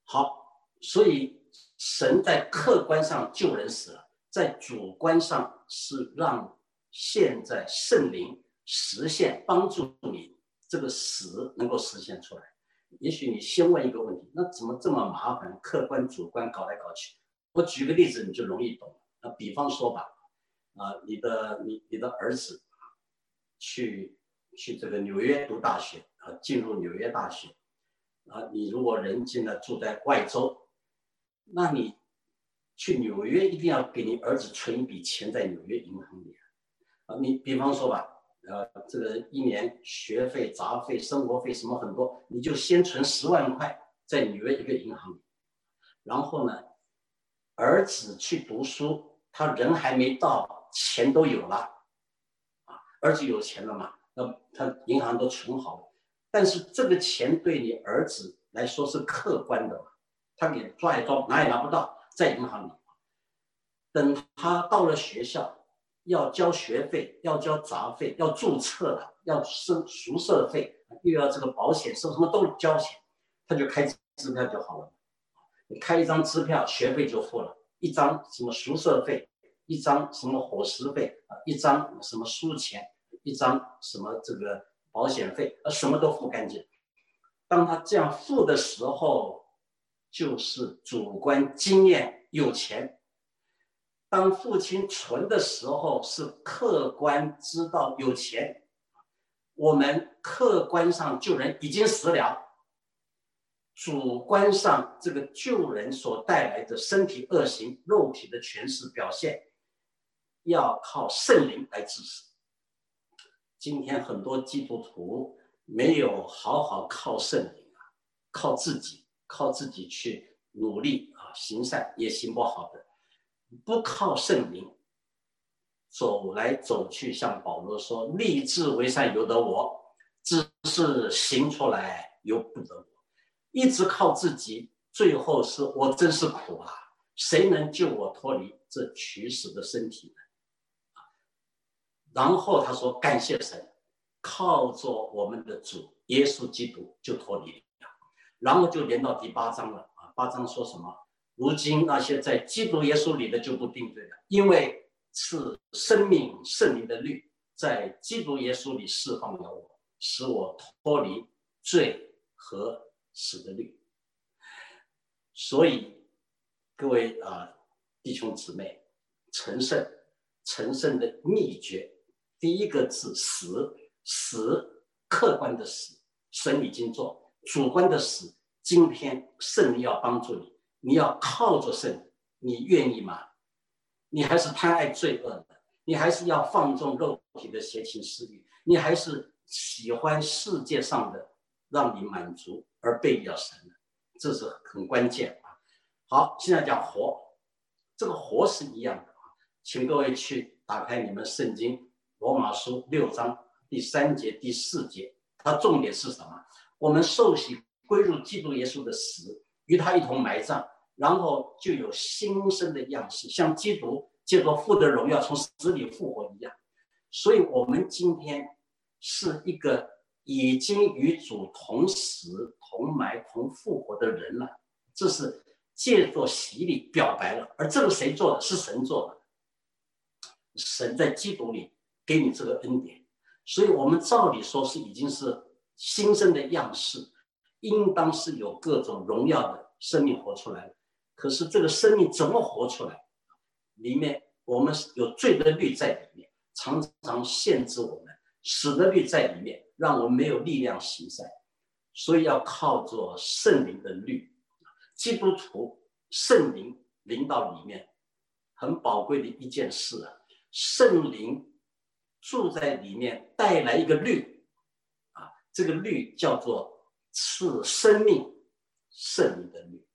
好，所以神在客观上救人死了，在主观上是让现在圣灵实现帮助你这个死能够实现出来。也许你先问一个问题，那怎么这么麻烦？客观主观搞来搞去。我举个例子，你就容易懂了。那比方说吧，啊，你的你你的儿子去去这个纽约读大学啊，进入纽约大学。啊，你如果人现在住在外州，那你去纽约一定要给你儿子存一笔钱在纽约银行里啊。你比方说吧，呃，这个一年学费、杂费、生活费什么很多，你就先存十万块在纽约一个银行里。然后呢，儿子去读书，他人还没到，钱都有了，啊，儿子有钱了嘛，那他银行都存好了。但是这个钱对你儿子来说是客观的嘛？他给抓一抓，拿也拿不到，在银行里。等他到了学校，要交学费，要交杂费，要注册了，要生宿舍费，又要这个保险，什么什么都交钱，他就开支票就好了。你开一张支票，学费就付了，一张什么宿舍费，一张什么伙食费啊，一张什么书钱，一张什么这个。保险费，啊，什么都付干净。当他这样付的时候，就是主观经验有钱。当父亲存的时候，是客观知道有钱，我们客观上救人已经死了。主观上，这个救人所带来的身体恶行、肉体的诠释表现，要靠圣灵来支持。今天很多基督徒没有好好靠圣灵啊，靠自己，靠自己去努力啊，行善也行不好的，不靠圣灵，走来走去，像保罗说：“立志为善由得我，只是行出来由不得我。”一直靠自己，最后是我真是苦啊！谁能救我脱离这取死的身体呢？然后他说：“感谢神，靠着我们的主耶稣基督就脱离了。”然后就连到第八章了啊！八章说什么？如今那些在基督耶稣里的就不定罪了，因为是生命圣灵的律在基督耶稣里释放了我，使我脱离罪和。死的律，所以各位啊弟兄姊妹，成圣成圣的秘诀，第一个字死死客观的死，神已经做主观的死。今天圣灵要帮助你，你要靠着圣，你愿意吗？你还是贪爱罪恶的，你还是要放纵肉体的邪情私欲，你还是喜欢世界上的让你满足。而背要神的，这是很关键啊！好，现在讲活，这个活是一样的啊，请各位去打开你们圣经罗马书六章第三节第四节，它重点是什么？我们受洗归入基督耶稣的死，与他一同埋葬，然后就有新生的样式，像基督借着父的荣耀从死里复活一样。所以，我们今天是一个。已经与主同死、同埋、同复活的人了，这是借着洗礼表白了。而这个谁做的？是神做的。神在基督里给你这个恩典，所以我们照理说是已经是新生的样式，应当是有各种荣耀的生命活出来了。可是这个生命怎么活出来？里面我们有罪的律在里面，常常限制我们；死的律在里面。让我们没有力量行善，所以要靠着圣灵的律。基督徒圣灵领导里面很宝贵的一件事啊，圣灵住在里面带来一个律啊，这个律叫做赐生命圣灵的律。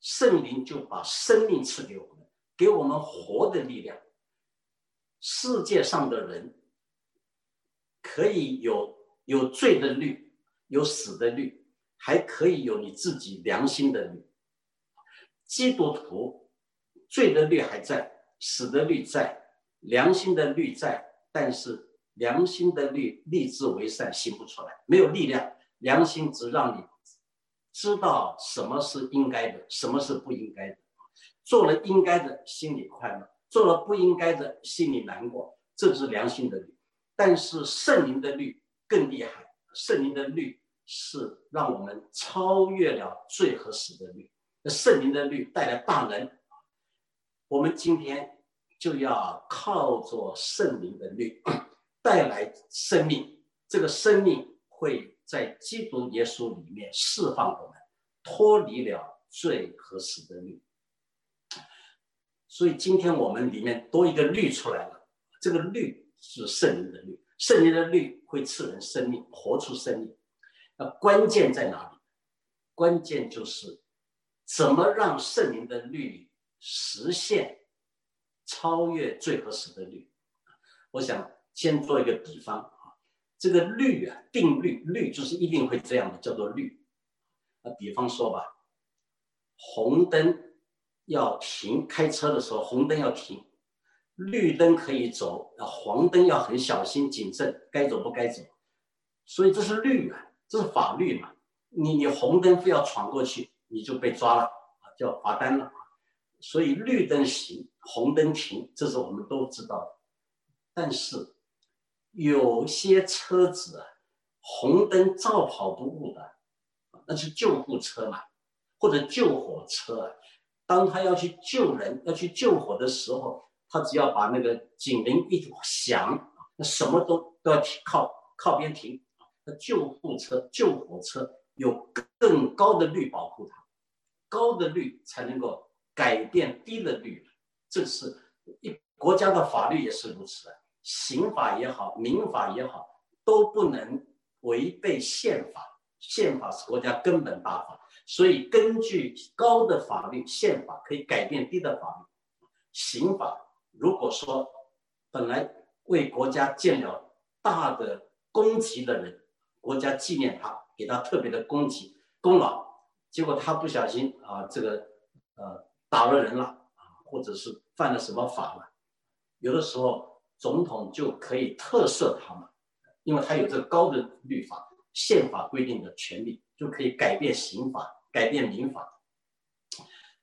圣灵就把生命赐给我们，给我们活的力量。世界上的人可以有。有罪的律，有死的律，还可以有你自己良心的律。基督徒罪的律还在，死的律在，良心的律在，但是良心的律立志为善行不出来，没有力量。良心只让你知道什么是应该的，什么是不应该的。做了应该的，心里快乐；做了不应该的，心里难过。这是良心的律，但是圣灵的律。更厉害，圣灵的律是让我们超越了罪和死的律。圣灵的律带来大能，我们今天就要靠着圣灵的律 带来生命。这个生命会在基督耶稣里面释放我们，脱离了罪和死的律。所以今天我们里面多一个律出来了，这个律是圣灵的律。圣灵的律会赐人生命，活出生命。那关键在哪里？关键就是怎么让圣灵的律实现超越罪和死的律。我想先做一个比方，这个律啊，定律，律就是一定会这样的，叫做律。那比方说吧，红灯要停，开车的时候红灯要停。绿灯可以走，啊，黄灯要很小心谨慎，该走不该走，所以这是律啊，这是法律嘛。你你红灯非要闯过去，你就被抓了啊，叫罚单了。所以绿灯行，红灯停，这是我们都知道的。但是有些车子啊，红灯照跑不误的，那是救护车嘛。或者救火车，当他要去救人、要去救火的时候，他只要把那个警铃一响，那什么都都要靠靠边停。那救护车、救火车有更高的率保护它，高的率才能够改变低的率。这是一国家的法律也是如此，刑法也好，民法也好，都不能违背宪法。宪法是国家根本大法，所以根据高的法律，宪法可以改变低的法律。刑法如果说本来为国家建了大的功绩的人，国家纪念他，给他特别的功绩功劳，结果他不小心啊，这个呃打了人了啊，或者是犯了什么法了，有的时候总统就可以特赦他们，因为他有这个高的律法。宪法规定的权利就可以改变刑法、改变民法。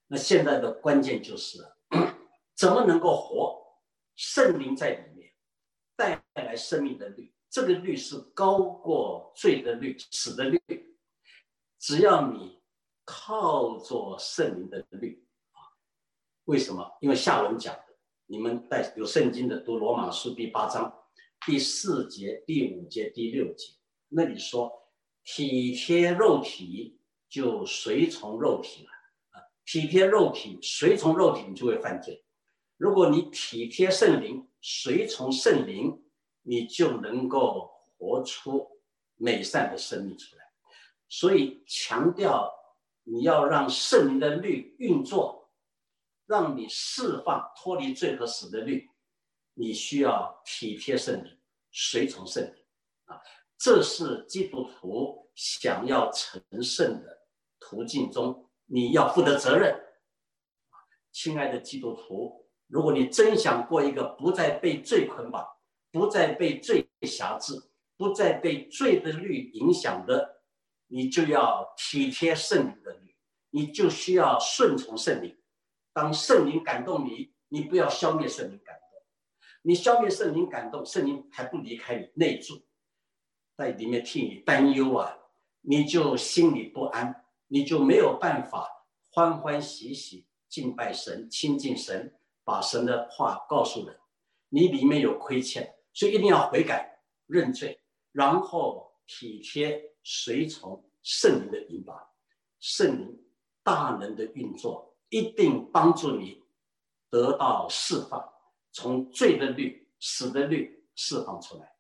那现在的关键就是 怎么能够活？圣灵在里面带来生命的律，这个律是高过罪的律、死的律。只要你靠着圣灵的律啊，为什么？因为下文讲，你们带有圣经的读罗马书第八章第四节、第五节、第六节。那里说体贴肉体就随从肉体了啊，体贴肉体随从肉体你就会犯罪。如果你体贴圣灵随从圣灵，你就能够活出美善的生命出来。所以强调你要让圣灵的律运作，让你释放脱离罪和死的律，你需要体贴圣灵随从圣灵啊。这是基督徒想要成圣的途径中，你要负的责任。亲爱的基督徒，如果你真想过一个不再被罪捆绑、不再被罪辖制、不再被罪的律影响的，你就要体贴圣灵的律，你就需要顺从圣灵。当圣灵感动你，你不要消灭圣灵感动。你消灭圣灵感动，圣灵还不离开你内住。在里面替你担忧啊，你就心里不安，你就没有办法欢欢喜喜敬拜神、亲近神，把神的话告诉人。你里面有亏欠，所以一定要悔改、认罪，然后体贴随从圣灵的引导，圣灵大能的运作，一定帮助你得到释放，从罪的律、死的律释放出来。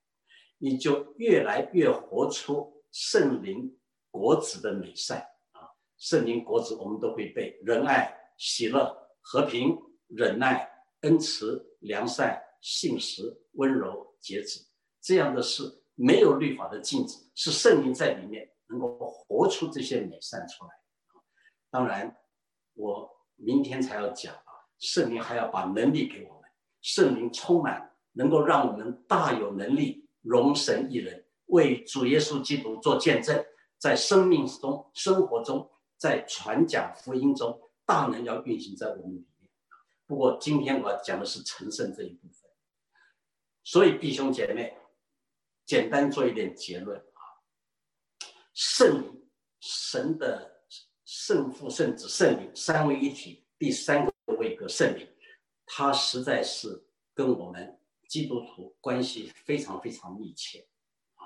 你就越来越活出圣灵果子的美善啊！圣灵果子我们都会背：仁爱、喜乐、和平、忍耐、恩慈、良善、信实、温柔、节制。这样的事没有律法的禁止，是圣灵在里面能够活出这些美善出来。当然，我明天才要讲啊，圣灵还要把能力给我们，圣灵充满，能够让我们大有能力。容神一人为主耶稣基督做见证，在生命中、生活中，在传讲福音中，大能要运行在我们里面。不过今天我要讲的是成圣这一部分，所以弟兄姐妹，简单做一点结论啊：圣、神的圣父、圣子、圣灵三位一体，第三个位格圣灵，他实在是跟我们。基督徒关系非常非常密切，啊，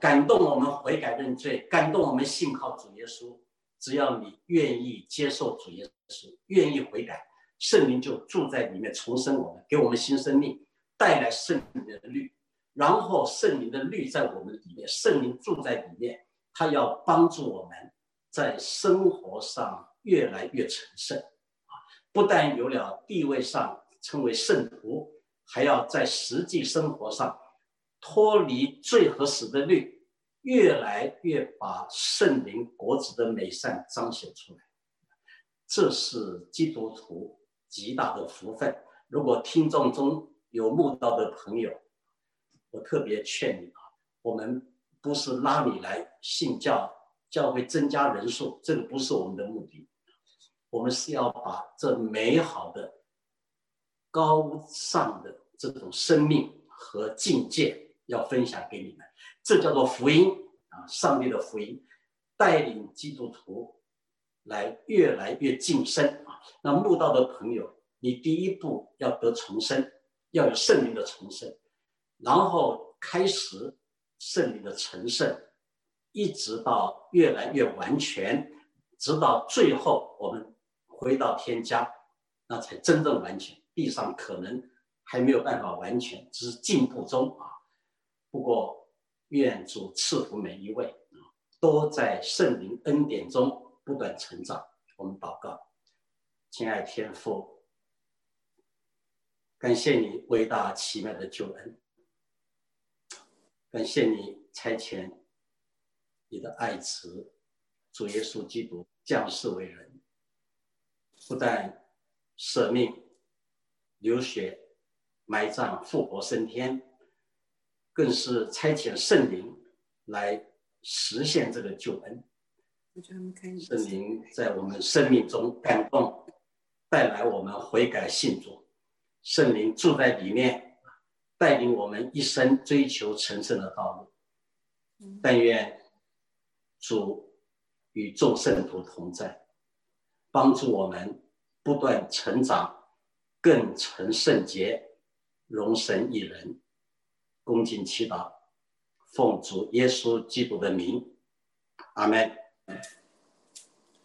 感动我们悔改认罪，感动我们信靠主耶稣。只要你愿意接受主耶稣，愿意悔改，圣灵就住在里面，重生我们，给我们新生命，带来圣灵的律。然后圣灵的律在我们里面，圣灵住在里面，他要帮助我们在生活上越来越成圣，啊，不但有了地位上称为圣徒。还要在实际生活上脱离罪和死的律，越来越把圣灵国子的美善彰显出来。这是基督徒极大的福分。如果听众中有慕道的朋友，我特别劝你啊，我们不是拉你来信教，教会增加人数，这个不是我们的目的。我们是要把这美好的。高尚的这种生命和境界要分享给你们，这叫做福音啊！上帝的福音带领基督徒来越来越晋升啊。那慕道的朋友，你第一步要得重生，要有圣灵的重生，然后开始圣灵的成圣，一直到越来越完全，直到最后我们回到天家，那才真正完全。地上可能还没有办法完全，只是进步中啊。不过愿主赐福每一位，都在圣灵恩典中不断成长。我们祷告，亲爱天父，感谢你伟大奇妙的救恩，感谢你差遣你的爱慈主耶稣基督降世为人，不但舍命。流血、埋葬、复活升天，更是差遣圣灵来实现这个救恩。圣灵在我们生命中感动，带来我们悔改信主。圣灵住在里面，带领我们一生追求成圣的道路。但愿主与众圣徒同在，帮助我们不断成长。更成圣洁，荣神一人，恭敬祈祷，奉主耶稣基督的名，阿门。